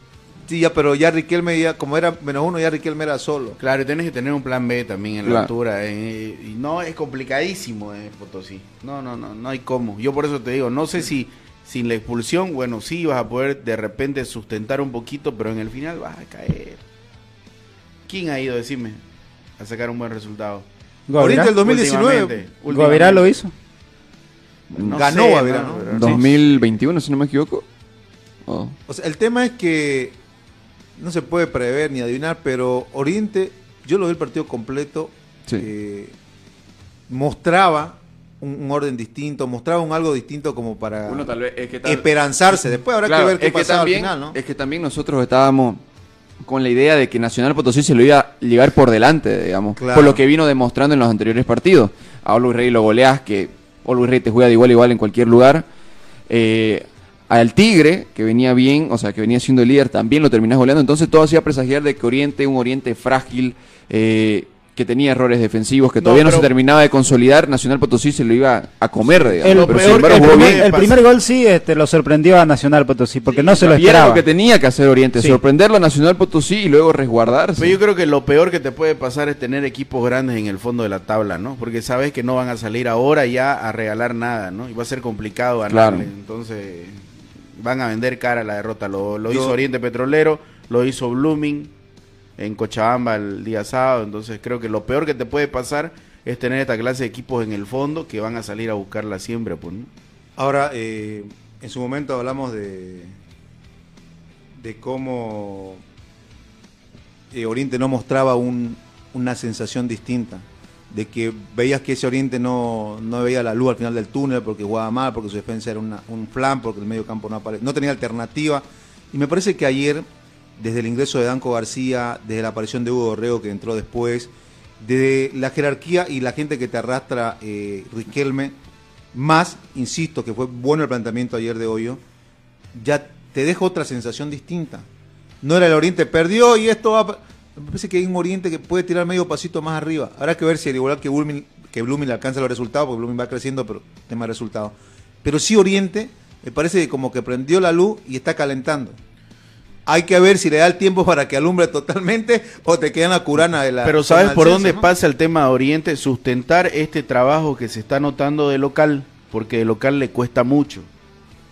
Sí, ya, pero ya Riquelme, ya, como era menos uno, ya Riquelme era solo. Claro, y tienes que tener un plan B también en la altura. eh, y no, es complicadísimo eh, Potosí. No, no, no, no hay cómo. Yo por eso te digo, no sé si sin la expulsión, bueno, sí vas a poder de repente sustentar un poquito, pero en el final vas a caer. ¿Quién ha ido, decime, a sacar un buen resultado? Ahorita el 2019 Últimamente, Guavirá lo hizo. No ganó sé, Guavirá, ¿no? ¿no? Pero- 2021, si no me equivoco. Oh. O sea, el tema es que no se puede prever ni adivinar, pero Oriente, yo lo vi el partido completo, Sí. eh, mostraba un, un orden distinto, mostraba un algo distinto como para Uno tal vez es que tal- esperanzarse. Después habrá Claro, que ver qué también, al final, ¿no? Es que también nosotros estábamos con la idea de que Nacional Potosí se lo iba a llevar por delante, digamos, Claro. por lo que vino demostrando en los anteriores partidos. A Luis Rey lo goleás, que Luis Rey te juega de igual a igual en cualquier lugar. Eh, al Tigre, que venía bien, o sea, que venía siendo el líder, también lo terminás goleando. Entonces todo hacía presagiar de que Oriente, un Oriente frágil, eh, que tenía errores defensivos, que todavía no, se terminaba de consolidar, Nacional Potosí se lo iba a comer, digamos. El, Pero peor sin embargo el primer, bien. el pasa- primer gol sí este, lo sorprendió a Nacional Potosí, porque no se lo Y era esperaba. lo que tenía que hacer Oriente, Sí. sorprenderlo a Nacional Potosí y luego resguardarse. Pero yo creo que lo peor que te puede pasar es tener equipos grandes en el fondo de la tabla, ¿no? Porque sabes que no van a salir ahora ya a regalar nada, ¿no? Y va a ser complicado ganarle. Claro. Entonces van a vender cara la derrota. Lo, lo Yo- hizo Oriente Petrolero, lo hizo Blooming en Cochabamba el día sábado. Entonces creo que lo peor que te puede pasar es tener esta clase de equipos en el fondo que van a salir a buscarla siempre, pues, ¿no? Ahora, eh, en su momento hablamos de, de cómo eh, Oriente no mostraba un- una sensación distinta, de que veías que ese Oriente no, no veía la luz al final del túnel porque jugaba mal, porque su defensa era una- un plan, porque el medio campo no, apare- no tenía alternativa. Y me parece que ayer, desde el ingreso de Danco García, desde la aparición de Hugo Dorrego que entró después, de la jerarquía y la gente que te arrastra eh, Riquelme, más, insisto, que fue bueno el planteamiento ayer de Hoyo, ya te deja otra sensación distinta. No era el Oriente, perdió y esto va... Me parece que hay un Oriente que puede tirar medio pasito más arriba. Habrá que ver si al igual que Blooming, alcanza los resultados, porque Blooming va creciendo, pero tema de resultados. Pero sí Oriente, me parece que como que prendió la luz y está calentando. Hay que ver si le da el tiempo para que alumbre totalmente o te queda en la curana de la... Pero ¿sabes por dónde no? pasa el tema de Oriente? Sustentar este trabajo que se está notando de local, porque de local le cuesta mucho.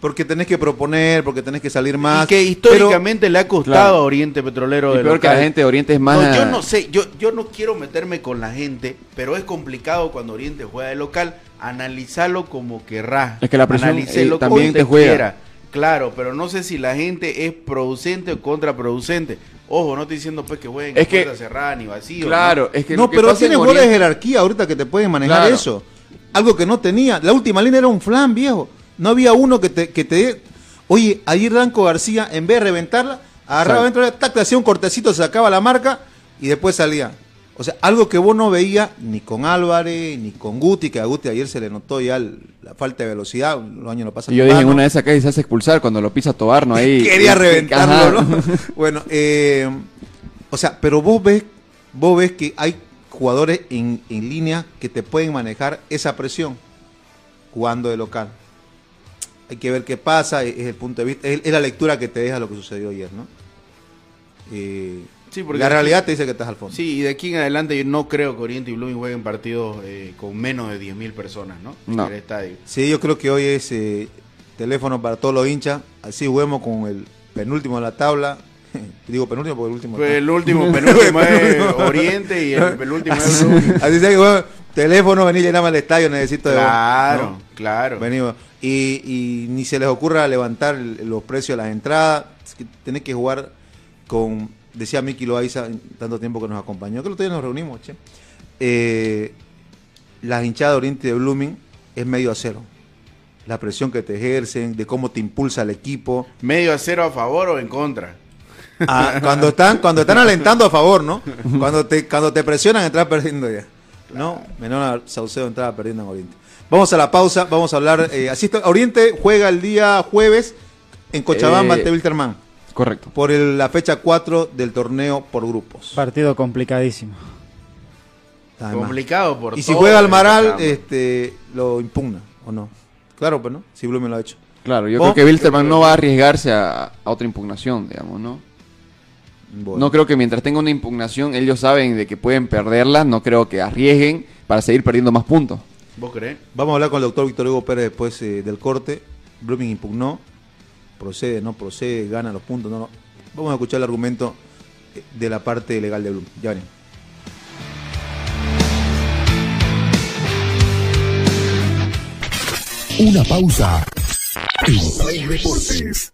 Porque tenés que proponer, porque tenés que salir más. y que pero- históricamente le ha costado Claro. a Oriente Petrolero Y de peor que local. la gente de Oriente es más... No, yo no sé, yo, yo no quiero meterme con la gente, pero es complicado cuando Oriente juega de local, analizarlo como querrá. Es que la presión, eh, como también usted te juega. quiera. Claro, pero no sé si la gente es producente o contraproducente. Ojo, no estoy diciendo pues que jueguen Es que- puerta cerrada ni vacío. Claro, es que no, que pero de Oriente- jerarquía ahorita que te pueden manejar Claro. eso. Algo que no tenía. La última línea era un flan, viejo. No había uno que te, que te dé- Oye, ayer Danco García, en vez de reventarla, agarraba dentro de la tac, te hacía un cortecito, sacaba la marca y después salía. O sea, algo que vos no veías ni con Álvarez, ni con Guti, que a Guti ayer se le notó ya el- la falta de velocidad, los años lo pasan Y yo dije en una de esas que se hace expulsar cuando lo pisa Tobar, ¿no? Ahí, Quería reventarlo, ¿no? bueno, eh, o sea, pero vos ves, vos ves que hay jugadores en, en línea que te pueden manejar esa presión jugando de local. Hay que ver qué pasa, es, es el punto de vista, es, es la lectura que te deja lo que sucedió ayer, ¿no? Eh, Sí, porque la aquí- realidad te dice que estás al fondo. Sí, y de aquí en adelante yo no creo que Oriente y Blooming jueguen partidos eh, con menos de 10.000 personas, ¿no? No. En el estadio. Sí, yo creo que hoy es eh, teléfono para todos los hinchas. Así juguemos con el penúltimo de la tabla. Digo penúltimo porque el último. Pues el último penúltimo es Oriente y el penúltimo es Así, Blooming. así sea que, bueno, teléfono, vení, llename el estadio, necesito de vos, Claro, ¿no? claro. Vení vos. Y, y ni se les ocurra levantar los precios de las entradas. Es que tenés que jugar con, decía Miki Loaiza, tanto tiempo que nos acompañó, que el otro día nos reunimos, che. Eh, la hinchada de Oriente de Blooming es medio a cero. La presión que te ejercen, de cómo te impulsa el equipo. ¿Medio a cero a favor o en contra? Ah, cuando están cuando están alentando a favor, ¿no? Cuando te cuando te presionan entrar perdiendo ya. No, menor Saucedo entraba perdiendo en Oriente. Vamos a la pausa, vamos a hablar eh, así está, Oriente juega el día jueves en Cochabamba Eh, ante Wilterman Correcto. por el- la fecha 4 del torneo por grupos. Partido complicadísimo. Además. Complicado por Y si todo juega el al Maral, campo. este lo impugna o no. Claro, pues no, si Blumen lo ha hecho. Claro, yo ¿Vos? creo que Wilterman no va a arriesgarse a, a otra impugnación, digamos, ¿no? Bueno. No creo que mientras tenga una impugnación, ellos saben de que pueden perderla, no creo que arriesguen para seguir perdiendo más puntos. ¿Vos crees? Vamos a hablar con el doctor Víctor Hugo Pérez después eh, del corte. Blooming impugnó, procede, no procede, gana los puntos, no, no. Vamos a escuchar el argumento eh, de la parte legal de Blooming. Ya venimos. Una pausa. En Play Deportes.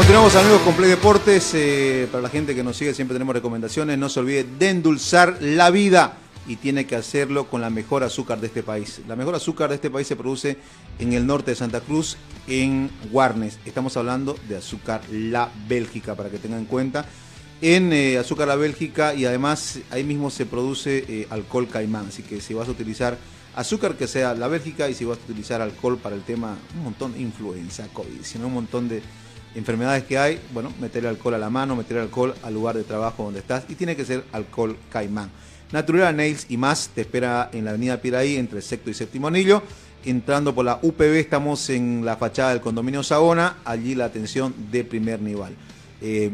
Continuamos amigos con Play Deportes. eh, para la gente que nos sigue siempre tenemos recomendaciones. No se olvide de endulzar la vida y tiene que hacerlo con la mejor azúcar de este país. La mejor azúcar de este país se produce en el norte de Santa Cruz, en Warnes. Estamos hablando de azúcar La Bélgica, para que tengan en cuenta. En eh, azúcar La Bélgica y además ahí mismo se produce eh, alcohol caimán. Así que si vas a utilizar azúcar que sea La Bélgica y si vas a utilizar alcohol para el tema, un montón de influenza, COVID, sino un montón de enfermedades que hay, bueno, meterle alcohol a la mano, meterle alcohol al lugar de trabajo donde estás y tiene que ser alcohol caimán. Natural Nails y más te espera en la avenida Piraí entre sexto y séptimo anillo. Entrando por la UPB estamos en la fachada del condominio Sagona, allí la atención de primer nivel. Eh,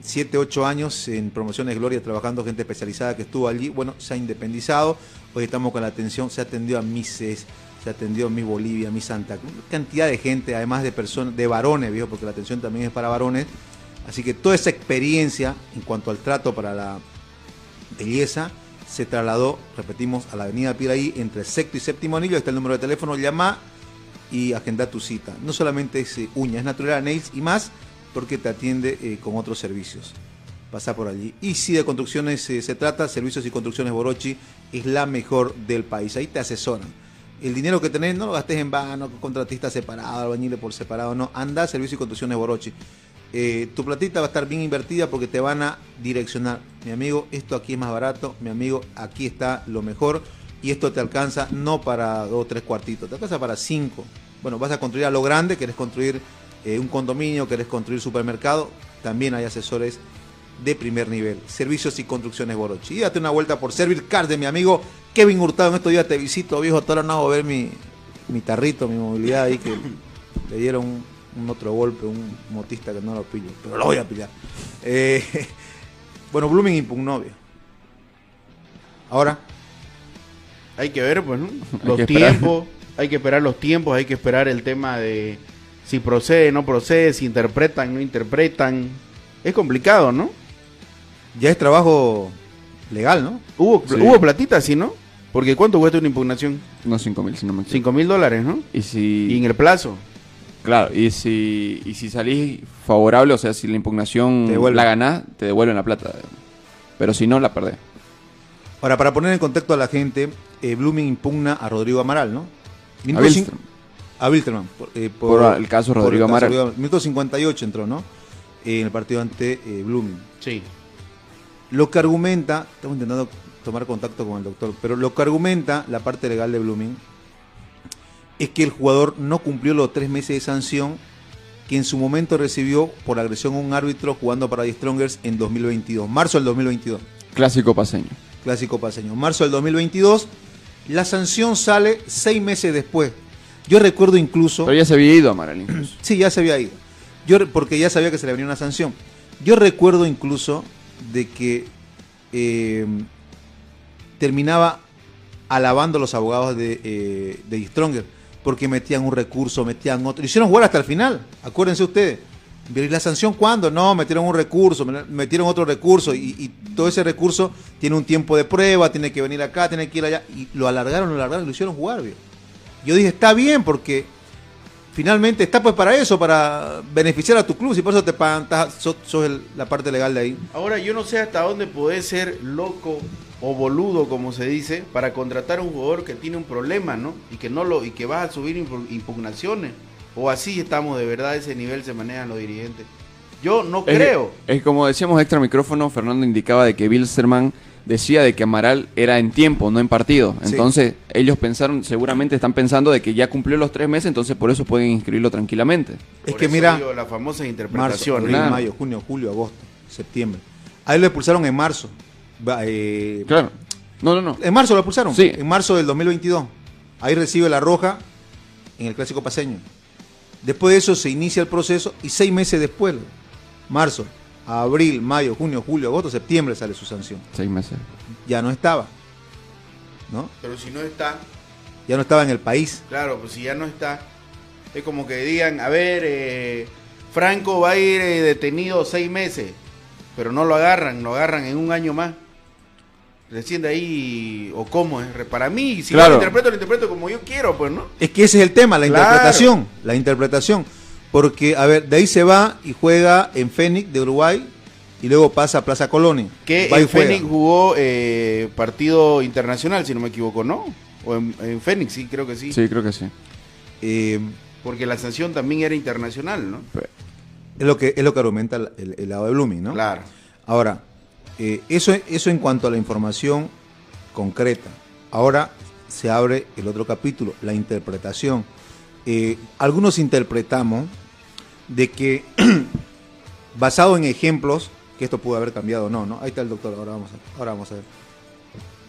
siete, ocho años en Promociones Gloria trabajando, gente especializada que estuvo allí, bueno, se ha independizado. Hoy estamos con la atención, se atendió a Mises, se atendió Miss Bolivia, Miss Santa Cruz, cantidad de gente, además de personas, de varones, viejo, porque la atención también es para varones. Así que toda esa experiencia en cuanto al trato para la belleza se trasladó, repetimos, a la avenida Piraí entre sexto y séptimo anillo. Está el número de teléfono, llama y agenda tu cita. No solamente es eh, uñas, natural, nails y más, porque te atiende eh, con otros servicios. Pasa por allí. Y si de construcciones eh, se trata, Servicios y Construcciones Borochi es la mejor del país. Ahí te asesoran. El dinero que tenés no lo gastes en vano, con contratistas separados, albañiles por separado, no. Anda a Servicios y Construcciones Borochi. Eh, tu platita va a estar bien invertida porque te van a direccionar. Mi amigo, esto aquí es más barato. Mi amigo, aquí está lo mejor. Y esto te alcanza no para dos o tres cuartitos, te alcanza para cinco. Bueno, vas a construir a lo grande, querés construir eh, un condominio, querés construir supermercado. También hay asesores de primer nivel. Servicios y construcciones Borochi. Y date una vuelta por Servir Cars de mi amigo Kevin Hurtado. En estos días te visito, viejo. Todo no a ver mi, mi tarrito, mi movilidad ahí que le dieron un, un otro golpe, un motista que no lo pillo. Pero lo voy a pillar. Eh, bueno, Blooming impugnó. viejo. Ahora, Hay que ver, pues, ¿no? Hay Los tiempos, hay que esperar los tiempos, hay que esperar el tema de si procede, no procede, si interpretan, no interpretan. Es complicado, ¿no? Ya es trabajo legal, ¿no? Hubo, Sí. hubo platita, sí, ¿no? Porque ¿cuánto cuesta una impugnación? No 5 mil, si no me equivoco. 5 mil dólares, ¿no? Y si... Y en el plazo. Claro, y si, y si salís favorable, o sea, si la impugnación la ganás, te devuelven la plata. Pero si no, la perdés. Ahora, para poner en contexto a la gente, eh, Blooming impugna a Rodrigo Amaral, ¿no? A Billström. A Bilterman. Por, eh, Por el caso Rodrigo Amaral. Minuto 58 entró, ¿no? Eh, en el partido ante eh, Blooming. Sí. Lo que argumenta, estamos intentando tomar contacto con el doctor, pero lo que argumenta la parte legal de Blooming es que el jugador no cumplió los tres meses de sanción que en su momento recibió por agresión a un árbitro jugando para The Strongers en 2022, marzo del 2022. Clásico paseño. Clásico paseño. Marzo del 2022, la sanción sale seis meses después. Yo recuerdo incluso... Pero ya se había ido Amaral incluso. Sí, ya se había ido. Yo, porque ya sabía que se le venía una sanción. Yo recuerdo incluso de que eh, terminaba alabando a los abogados de, eh, de Stronger porque metían un recurso, metían otro. Hicieron jugar hasta el final, acuérdense ustedes. ¿Y la sanción cuándo? No, metieron un recurso, me- metieron otro recurso y, todo ese recurso tiene un tiempo de prueba, tiene que venir acá, tiene que ir allá. Y lo alargaron, lo alargaron lo hicieron jugar. Yo dije, está bien porque finalmente está pues para eso, para beneficiar a tu club, si por eso te pagan, sos, sos el- la parte legal de ahí. Ahora, yo no sé hasta dónde podés ser loco o boludo, como se dice, para contratar a un jugador que tiene un problema, ¿no? Y que no lo y que vas a subir impu- impugnaciones. O así estamos, de verdad, a ese nivel se manejan los dirigentes. Yo no Es- creo. Es, como decíamos extra micrófono, Fernando indicaba de que Bilsterman decía de que Amaral era en tiempo, no en partido. Sí. Entonces, ellos pensaron, seguramente están pensando de que ya cumplió los tres meses, entonces por eso pueden inscribirlo tranquilamente. Es Por que mira, las famosas marzo, interpretaciones. abril, claro. mayo, junio, julio, agosto, septiembre. Ahí lo expulsaron en marzo. Eh, Claro. No, no, no. En marzo lo expulsaron. Sí. En marzo del 2022. Ahí recibe la roja en el clásico paseño. Después de eso se inicia el proceso y seis meses después, marzo, abril, mayo, junio, julio, agosto, septiembre sale su sanción. Seis meses. Ya no estaba. ¿No? Pero si no está, Ya no estaba en el país. claro, pues si ya no está, es como que digan, a ver, eh, Franco va a ir eh, detenido seis meses, pero no lo agarran, lo agarran en un año más. Recién de ahí, o cómo es, para mí, si Claro. lo interpreto, lo interpreto como yo quiero, pues, ¿no? Es que ese es el tema, la Claro. interpretación. La interpretación. Porque, a ver, de ahí se va y juega en Fénix de Uruguay y luego pasa a Plaza Colonia. Que Va y en. Fénix jugó eh, partido internacional, si no me equivoco, ¿no? O en, en Fénix, sí, creo que sí. Sí, creo que sí. Eh, Porque la sanción también era internacional, ¿no? es, lo que, es lo que argumenta el, el- el lado de Blooming, ¿no? Claro. Ahora, eh, eso, eso en cuanto a la información concreta. Ahora se abre el otro capítulo, la interpretación. Eh, algunos interpretamos de que, basado en ejemplos, que esto pudo haber cambiado o no, ¿no? Ahí está el doctor, ahora vamos a, ahora vamos a ver.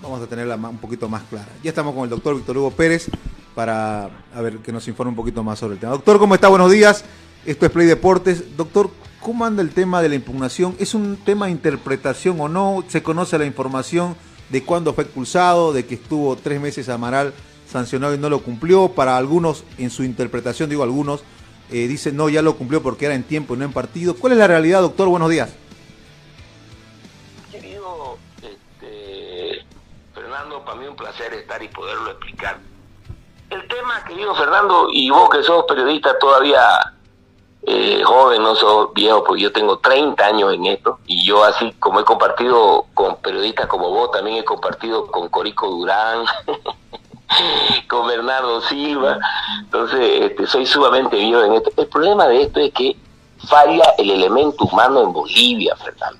Vamos a tenerla un poquito más clara. Ya estamos con el doctor Víctor Hugo Pérez para a ver que nos informe un poquito más sobre el tema. Doctor, ¿cómo está? Buenos días. Esto es Play Deportes. Doctor, ¿cómo anda el tema de la impugnación? ¿Es un tema de interpretación o no? ¿Se conoce la información de cuándo fue expulsado, de que estuvo tres meses Amaral sancionado y no lo cumplió? Para algunos, en su interpretación, digo algunos, eh, dicen no, ya lo cumplió porque era en tiempo y no en partido. ¿Cuál es la realidad, doctor? Buenos días. Querido este, Fernando, para mí un placer estar y poderlo explicar. El tema, querido Fernando, y vos que sos periodista todavía eh, joven, no sos viejo, porque yo tengo 30 años en esto, y yo así como he compartido con periodistas como vos, también he compartido con Corico Durán, con Bernardo Silva, entonces este, soy sumamente viejo en esto. El problema de esto es que falla el elemento humano en Bolivia, Fernando.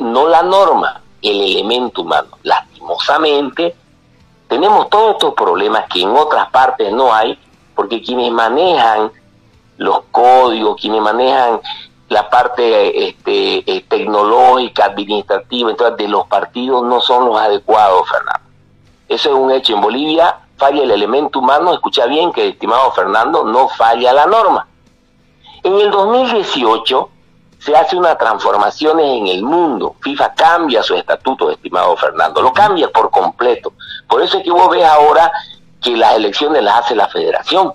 No la norma, el elemento humano. Lastimosamente, tenemos todos estos problemas que en otras partes no hay, porque quienes manejan los códigos, quienes manejan la parte este, eh, tecnológica, administrativa, entonces, de los partidos no son los adecuados, Fernando. Eso es un hecho. En Bolivia falla el elemento humano, escucha bien que, estimado Fernando, no falla la norma. En el 2018 se hace una transformación en el mundo. FIFA cambia su estatuto, estimado Fernando, lo cambia por completo. Por eso es que vos ves ahora que las elecciones las hace la federación,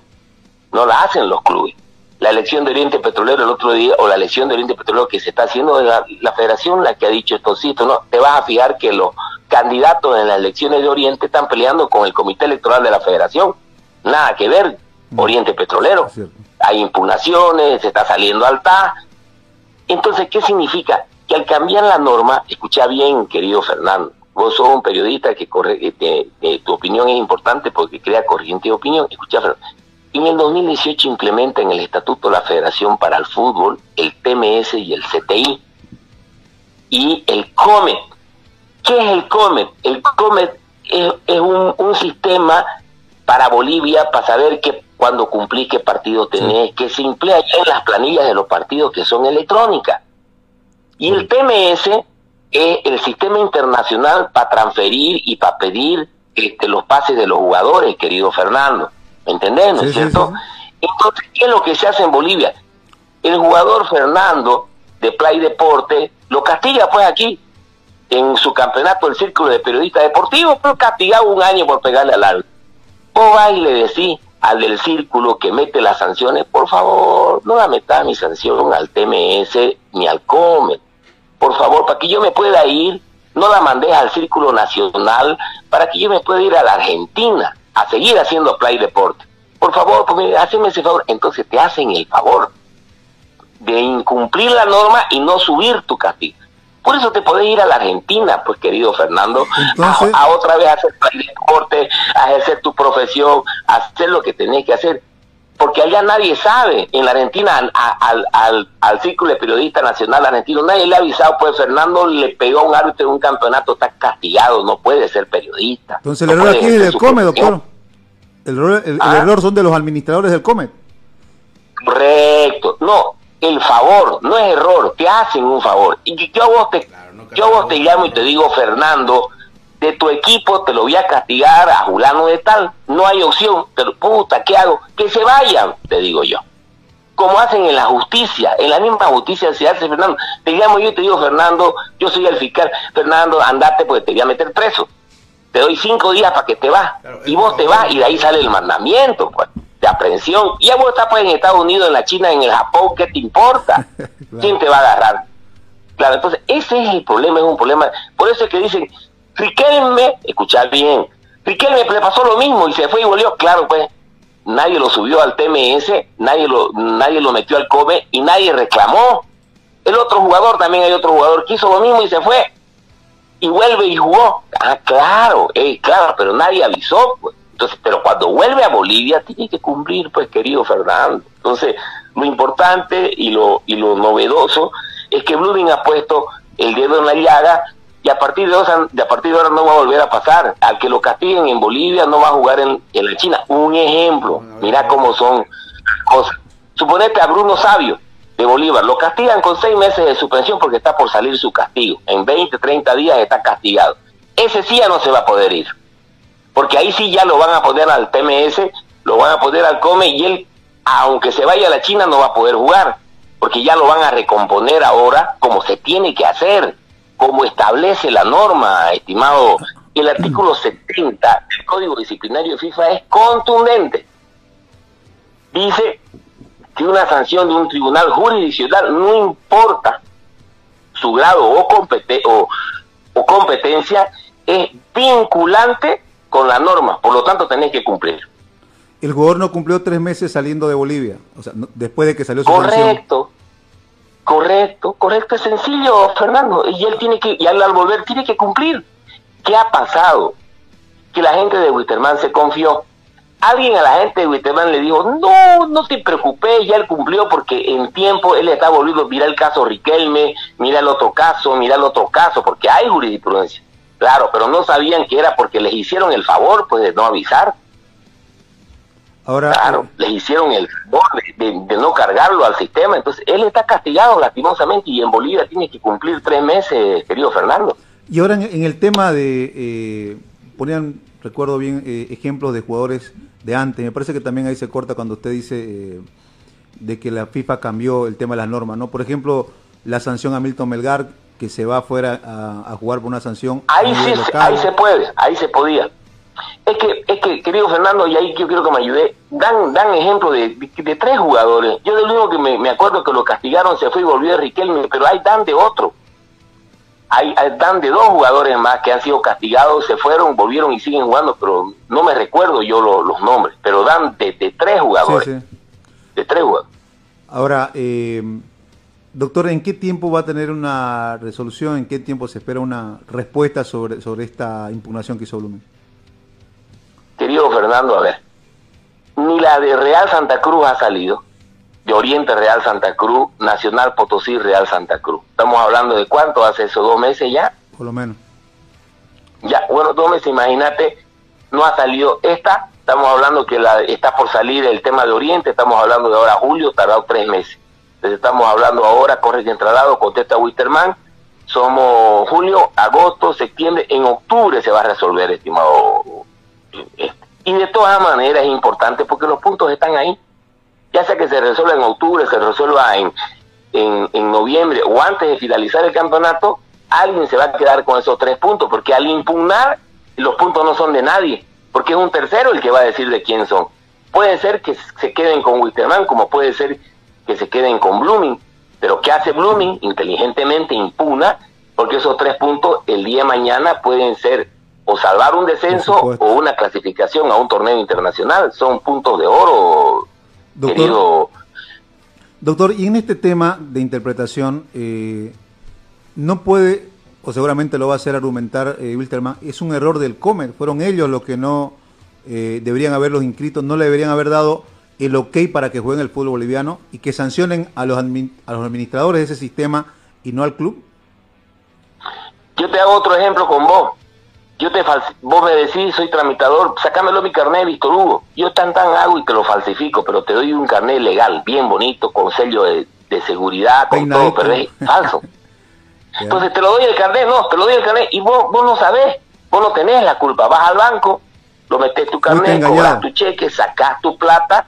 no las hacen los clubes. La elección de Oriente Petrolero el otro día, o la elección de Oriente Petrolero que se está haciendo de la, federación, la que ha dicho esto sí, esto no, te vas a fijar que los candidatos en las elecciones de Oriente están peleando con el Comité Electoral de la Federación. Nada que ver, Oriente Petrolero. Hay impugnaciones, se está saliendo al TAS. Entonces, ¿qué significa? Que al cambiar la norma, escucha bien, querido Fernando, vos sos un periodista que corre, eh, te- eh, tu opinión es importante porque crea corriente de opinión. Escucha, Fernando, en el 2018 implementa en el Estatuto de la Federación para el Fútbol el TMS y el CTI y el COMET. ¿Qué es el COMET? El COMET es, es un, un sistema para Bolivia para saber que cuando cumplís qué partido tenés, que se emplea ya en las planillas de los partidos que son electrónicas. Y el TMS es el sistema internacional para transferir y para pedir este, los pases de los jugadores, querido Fernando. ¿Me entendés? ¿No Sí, es sí, cierto? Entonces, ¿qué es lo que se hace en Bolivia? El jugador Fernando de Play Deporte lo castiga pues aquí en su campeonato del Círculo de Periodistas Deportivos, pero castigado un año por pegarle al árbitro. Vos vas y le decís al del círculo que mete las sanciones, por favor, no la metas mi sanción al TMS ni al COME. Por favor, para que yo me pueda ir, no la mandes al Círculo Nacional, para que yo me pueda ir a la Argentina a seguir haciendo Play Deporte. Por favor, pues, ese favor. Entonces te hacen el favor de incumplir la norma y no subir tu castigo. Por eso te podés ir a la Argentina, pues querido Fernando, Entonces- a, a otra vez hacer deporte, a ejercer tu profesión, a hacer lo que tenés que hacer. Porque allá nadie sabe, en la Argentina, al, al, al Círculo de Periodista Nacional Argentino, nadie le ha avisado, pues Fernando le pegó a un árbitro en un campeonato, está castigado, no puede ser periodista. Entonces no el error aquí es del COME, doctor. El error, el- el Ah. error son de los administradores del COME. Correcto. No, el favor, no es error, te hacen un favor. Y yo a vos te, yo vos te llamo y te digo, Fernando, de tu equipo te lo voy a castigar a Julano de tal. No hay opción. Pero, puta, ¿qué hago? Que se vayan, te digo yo. Como hacen en la justicia, en la misma justicia se hace, Fernando. Te llamo yo y te digo, Fernando, yo soy el fiscal. Fernando, andate porque te voy a meter preso. Te doy cinco días para que te vas. Y vos te vas y de ahí sale el mandamiento, pues, de aprehensión. Y ya vos estás pues en Estados Unidos, en la China, en el Japón, ¿qué te importa? ¿Quién te va a agarrar? Claro, entonces ese es el problema, es un problema. Por eso es que dicen, Riquelme, escuchad bien, Riquelme le pasó lo mismo y se fue y volvió. Claro, pues, nadie lo subió al TMS, nadie lo, nadie lo metió al COBE y nadie reclamó. El otro jugador, también hay otro jugador que hizo lo mismo y se fue. Y vuelve y jugó. Ah, claro, eh, claro, pero nadie avisó, pues. Entonces, pero cuando vuelve a Bolivia tiene que cumplir, pues, querido Fernando. Entonces, lo importante y lo, y lo novedoso es que Blooming ha puesto el dedo en la llaga y a partir de ahora, de a partir de ahora no va a volver a pasar. Al que lo castiguen en Bolivia no va a jugar en, en la China. Un ejemplo, mira cómo son las cosas. Suponete a Bruno Sabio de Bolívar, lo castigan con seis meses de suspensión porque está por salir su castigo. En 20, 30 días está castigado. Ese sí ya no se va a poder ir. Porque ahí sí ya lo van a poner al TMS, lo van a poner al COME y él, aunque se vaya a la China, no va a poder jugar. Porque ya lo van a recomponer ahora como se tiene que hacer, como establece la norma, estimado. El artículo 70 del Código Disciplinario de FIFA es contundente. Dice que una sanción de un tribunal jurisdiccional no importa su grado o, o competencia, es vinculante con la norma, por lo tanto tenés que cumplir. El jugador no cumplió tres meses saliendo de Bolivia, o sea, no- después de que salió su sanción. Correcto, correcto, correcto, es sencillo, Fernando, y él tiene que, y él al volver tiene que cumplir. ¿Qué ha pasado? Que la gente de Witterman se confió. Alguien a la gente de Witterman le dijo, no, no te preocupes, ya él cumplió porque en tiempo él está volviendo, mira el caso Riquelme, mira el otro caso, mira el otro caso, porque hay jurisprudencia. Claro, pero no sabían que era porque les hicieron el favor pues de no avisar. Ahora, Claro, les hicieron el favor de, de- de no cargarlo al sistema. Entonces, él está castigado lastimosamente y en Bolivia tiene que cumplir tres meses, querido Fernando. Y ahora en, en el tema de, eh, ponían, recuerdo bien, eh, ejemplos de jugadores de antes. Me parece que también ahí se corta cuando usted dice eh, de que la FIFA cambió el tema de las normas, ¿no? Por ejemplo, la sanción a Milton Melgar, que se va afuera a, a jugar por una sanción. Ahí sí, ahí se puede, ahí se podía. Es que, es que, querido Fernando, y ahí yo quiero que me ayude, dan, dan ejemplo de, de- de tres jugadores. Yo del único que me, me acuerdo que lo castigaron se fue y volvió a Riquelme, pero hay dan de otro. hay, hay- dan de dos jugadores más que han sido castigados, se fueron, volvieron y siguen jugando, pero no me recuerdo yo lo- los nombres, pero dan de, de tres jugadores, Sí, sí. de tres jugadores. Ahora, eh, doctor, ¿en qué tiempo va a tener una resolución? ¿En qué tiempo se espera una respuesta sobre, sobre esta impugnación que hizo Blumen? Querido Fernando, a ver, ni la de Real Santa Cruz ha salido, de Oriente Real Santa Cruz, Nacional Potosí Real Santa Cruz. Estamos hablando de cuánto hace eso, dos meses ya. Por lo menos. Ya, bueno, dos meses, imagínate, no ha salido esta, estamos hablando que la, está por salir el tema de Oriente, estamos hablando de ahora julio, tardado tres meses. Entonces estamos hablando ahora, corre que entralado, contesta Wisterman, somos julio, agosto, septiembre, en octubre se va a resolver, estimado. este. Y de todas maneras es importante porque los puntos están ahí. Ya sea que se resuelva en octubre, se resuelva en, en, en noviembre o antes de finalizar el campeonato, alguien se va a quedar con esos tres puntos, porque al impugnar los puntos no son de nadie, porque es un tercero el que va a decir de quién son. Puede ser que se queden con Wisterman, como puede ser que se queden con Blooming, pero ¿qué hace Blooming? Inteligentemente impugna, porque esos tres puntos el día de mañana pueden ser o salvar un descenso o una clasificación a un torneo internacional. Son puntos de oro, Doctor, querido Doctor, y en este tema de interpretación, eh, no puede, o seguramente lo va a hacer argumentar eh, Wilterman, es un error del Comer. Fueron ellos los que no eh, deberían haberlos inscrito, no le deberían haber dado el ok para que jueguen el fútbol boliviano y que sancionen a los, a los administradores de ese sistema y no al club. Yo te hago otro ejemplo con vos. Yo te vos me decís, soy tramitador, sacámelo mi carnet, Víctor Hugo. Yo tan tan hago y te lo falsifico, pero te doy un carnet legal, bien bonito, con sello de, de seguridad, con todo, pero es falso. Entonces te lo doy el carnet, no, te lo doy el carnet y vos, vos no sabés, vos no tenés la culpa. Vas al banco, lo metes tu carnet, cobras tu cheque, sacás tu plata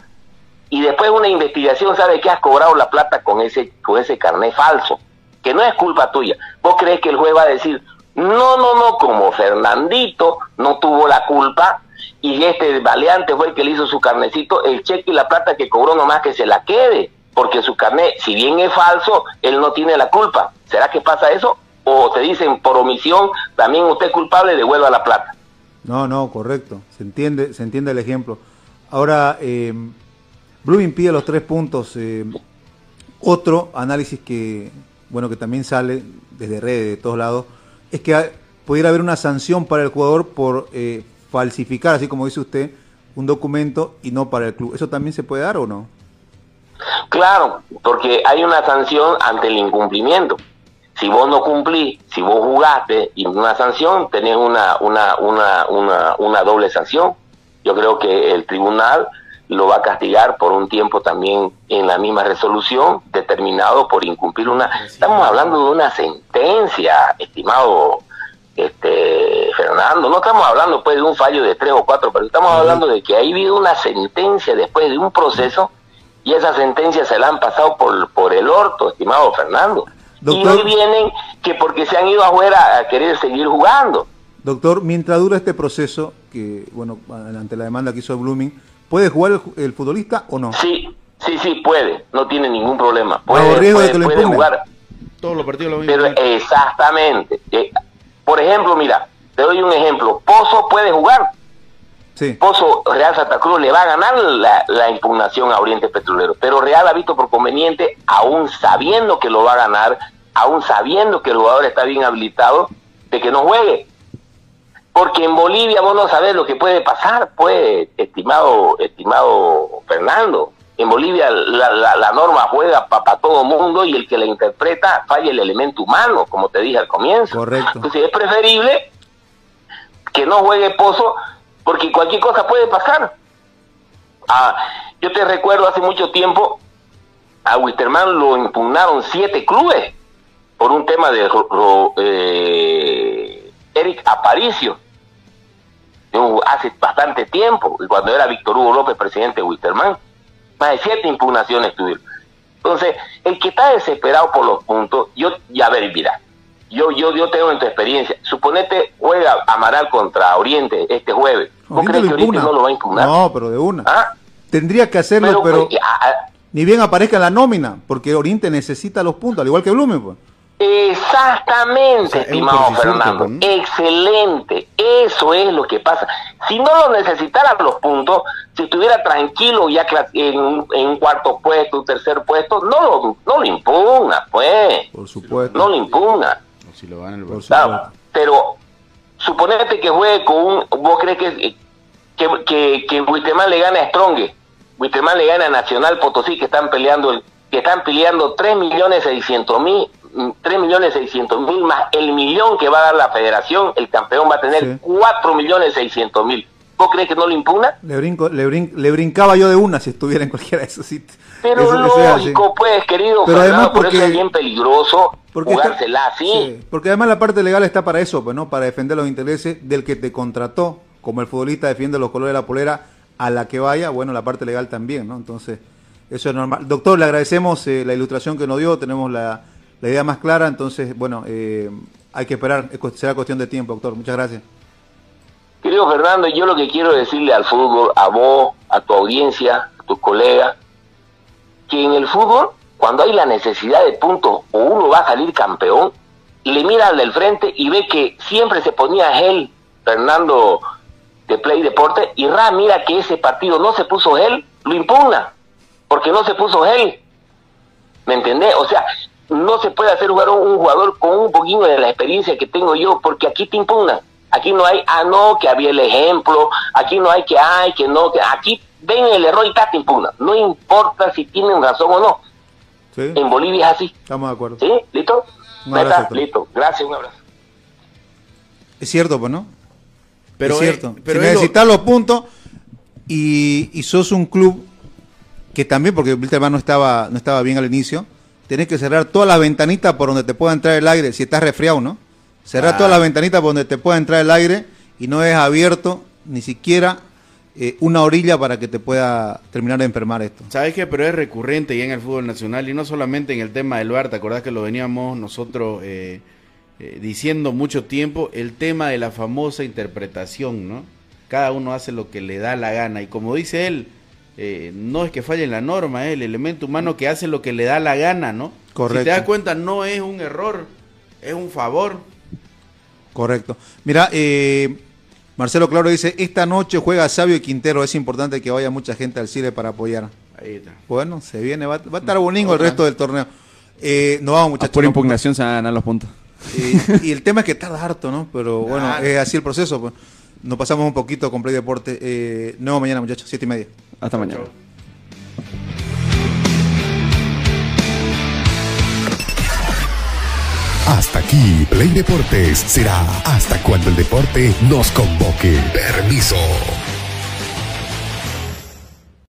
y después de una investigación sabes que has cobrado la plata con ese, con ese carnet falso, que no es culpa tuya. ¿Vos crees que el juez va a decir, no, no, no, como Fernandito no tuvo la culpa y este baleante fue el que le hizo su carnecito, el cheque y la plata que cobró nomás que se la quede, porque su carnet, si bien es falso, él no tiene la culpa. ¿Será que pasa eso? O te dicen por omisión, también usted es culpable, devuelva la plata. No, no, correcto. Se entiende, se entiende el ejemplo. Ahora, eh, Blooming pide los tres puntos. eh, otro análisis que, bueno, que también sale desde redes, de todos lados, es que pudiera haber una sanción para el jugador por eh, falsificar, así como dice usted, un documento y no para el club. ¿Eso también se puede dar o no? Claro, porque hay una sanción ante el incumplimiento. Si vos no cumplís, si vos jugaste y una sanción, tenés una, una, una, una, una doble sanción. Yo creo que el tribunal lo va a castigar por un tiempo también en la misma resolución, determinado por incumplir una... Estamos hablando de una sentencia, estimado este Fernando, no estamos hablando pues de un fallo de tres o cuatro, pero estamos hablando de que ha habido una sentencia después de un proceso y esa sentencia se la han pasado por, por el orto, estimado Fernando. Y hoy vienen que porque se han ido afuera a querer seguir jugando. Doctor, mientras dura este proceso, que, bueno, ante la demanda que hizo Blooming, ¿puede jugar el, futbolista o no? Sí, sí, sí, puede, no tiene ningún problema. Puede, riesgo de puede, que lo puede impugnen. jugar. Todos los partidos lo a Pero exactamente. Eh, por ejemplo, mira, te doy un ejemplo. Pozo puede jugar. Sí. Pozo Real Santa Cruz le va a ganar la, la impugnación a Oriente Petrolero. Pero Real ha visto por conveniente, aún sabiendo que lo va a ganar, aún sabiendo que el jugador está bien habilitado, de que no juegue. Porque en Bolivia vos no sabés lo que puede pasar, pues, estimado, estimado Fernando. En Bolivia la, la- la norma juega para todo mundo y el que la interpreta falla el elemento humano, como te dije al comienzo. Correcto. Entonces es preferible que no juegue Pozo porque cualquier cosa puede pasar. Ah, yo te recuerdo hace mucho tiempo a Wisterman lo impugnaron siete clubes por un tema de ro- ro- eh, Eric Aparicio hace bastante tiempo, y cuando era Víctor Hugo López presidente de Wisterman, más de siete impugnaciones tuvieron. Entonces, el que está desesperado por los puntos, yo, ya ver, mira, yo, yo, yo tengo en tu experiencia, suponete juega Amaral contra Oriente este jueves, ¿vos crees que Oriente no lo va a impugnar? No, pero de una. ¿Ah? Tendría que hacerlo, Pero, pero, pues, ah, ni bien aparezca en la nómina, porque Oriente necesita los puntos, al igual que Blumen. Pues. Exactamente, O sea, estimado Fernando. ¿no? Excelente. Eso es lo que pasa. Si no lo necesitara los puntos, si estuviera tranquilo ya en, un- en un cuarto puesto, un tercer puesto, no lo, no lo impugna, pues. Por supuesto. No lo impugna. Si lo gana el. Claro, pero suponete que juegue con un. ¿Vos crees que, que, que, que le gana a Strong? Wisterman le gana a Nacional Potosí, que están peleando el, que están peleando 3 millones 600 mil. 3 millones 600 mil más el millón que va a dar la federación, el campeón va a tener Sí. 4 millones 600 mil. ¿Vos crees que no lo impugna? Le, brinco, le, brin- le brincaba yo de una si estuviera en cualquiera de esos sitios. Pero Eso- lógico, pues, querido Pero Fernando, además por eso porque- es bien peligroso Porque está- jugársela así. Sí, porque además la parte legal está para eso, pues, ¿no? Para defender los intereses del que te contrató, como el futbolista defiende los colores de la polera a la que vaya, bueno, la parte legal también, ¿no? Entonces, eso es normal. Doctor, le agradecemos eh, la ilustración que nos dio, tenemos la, la idea más clara, entonces, bueno, eh, hay que esperar, será cuestión de tiempo, doctor. Muchas gracias. Querido Fernando, yo lo que quiero decirle al fútbol, a vos, a tu audiencia, a tus colegas, que en el fútbol, cuando hay la necesidad de puntos o uno va a salir campeón, le mira al del frente y ve que siempre se ponía él, Fernando de Play Deporte, y Ra mira que ese partido no se puso él, lo impugna, porque no se puso él. ¿Me entendés? O sea, no se puede hacer jugar un jugador con un poquito de la experiencia que tengo yo, porque aquí te impugnan. Aquí no hay, ah, no, que había el ejemplo, aquí no hay que hay, que no, que aquí ven el error y ta, te impugnan. No importa si tienen razón o no. ¿Sí? En Bolivia es así. Estamos de acuerdo. ¿Sí? ¿Listo? Un Ahí abrazo, está, listo. Gracias, un abrazo. Es cierto, pues, ¿no? Pero es cierto. pero si lo- necesitas los puntos y, y sos un club que también, porque Wilterman no estaba, no estaba bien al inicio, tenés que cerrar todas las ventanitas por donde te pueda entrar el aire, si estás resfriado, ¿no? Cerrar Ah. todas las ventanitas por donde te pueda entrar el aire y no es abierto ni siquiera eh, una orilla para que te pueda terminar de enfermar esto. ¿Sabes qué? Pero es recurrente ya en el fútbol nacional y no solamente en el tema del VAR, ¿te acordás que lo veníamos nosotros eh, eh, diciendo mucho tiempo? El tema de la famosa interpretación, ¿no? Cada uno hace lo que le da la gana y como dice él, eh, no es que falle en la norma, es el elemento humano que hace lo que le da la gana, ¿no? Correcto. Si te das cuenta, no es un error, es un favor. Correcto. Mira, eh, Marcelo Claro dice, esta noche juega Sabio y Quintero, es importante que vaya mucha gente al Chile para apoyar. Ahí está. Bueno, se viene, va, va a estar bonito el resto del torneo. Eh, no vamos, Ah, muchachos. por no- impugnación se van a ganar los puntos. Eh, y el tema es que tarda harto, ¿no? Pero bueno, es así el proceso. Pues. Nos pasamos un poquito con Play Deporte. Eh, nuevo mañana, muchachos, siete y media. Hasta mañana. Hasta aquí, Play Deportes será hasta cuando el deporte nos convoque. Permiso.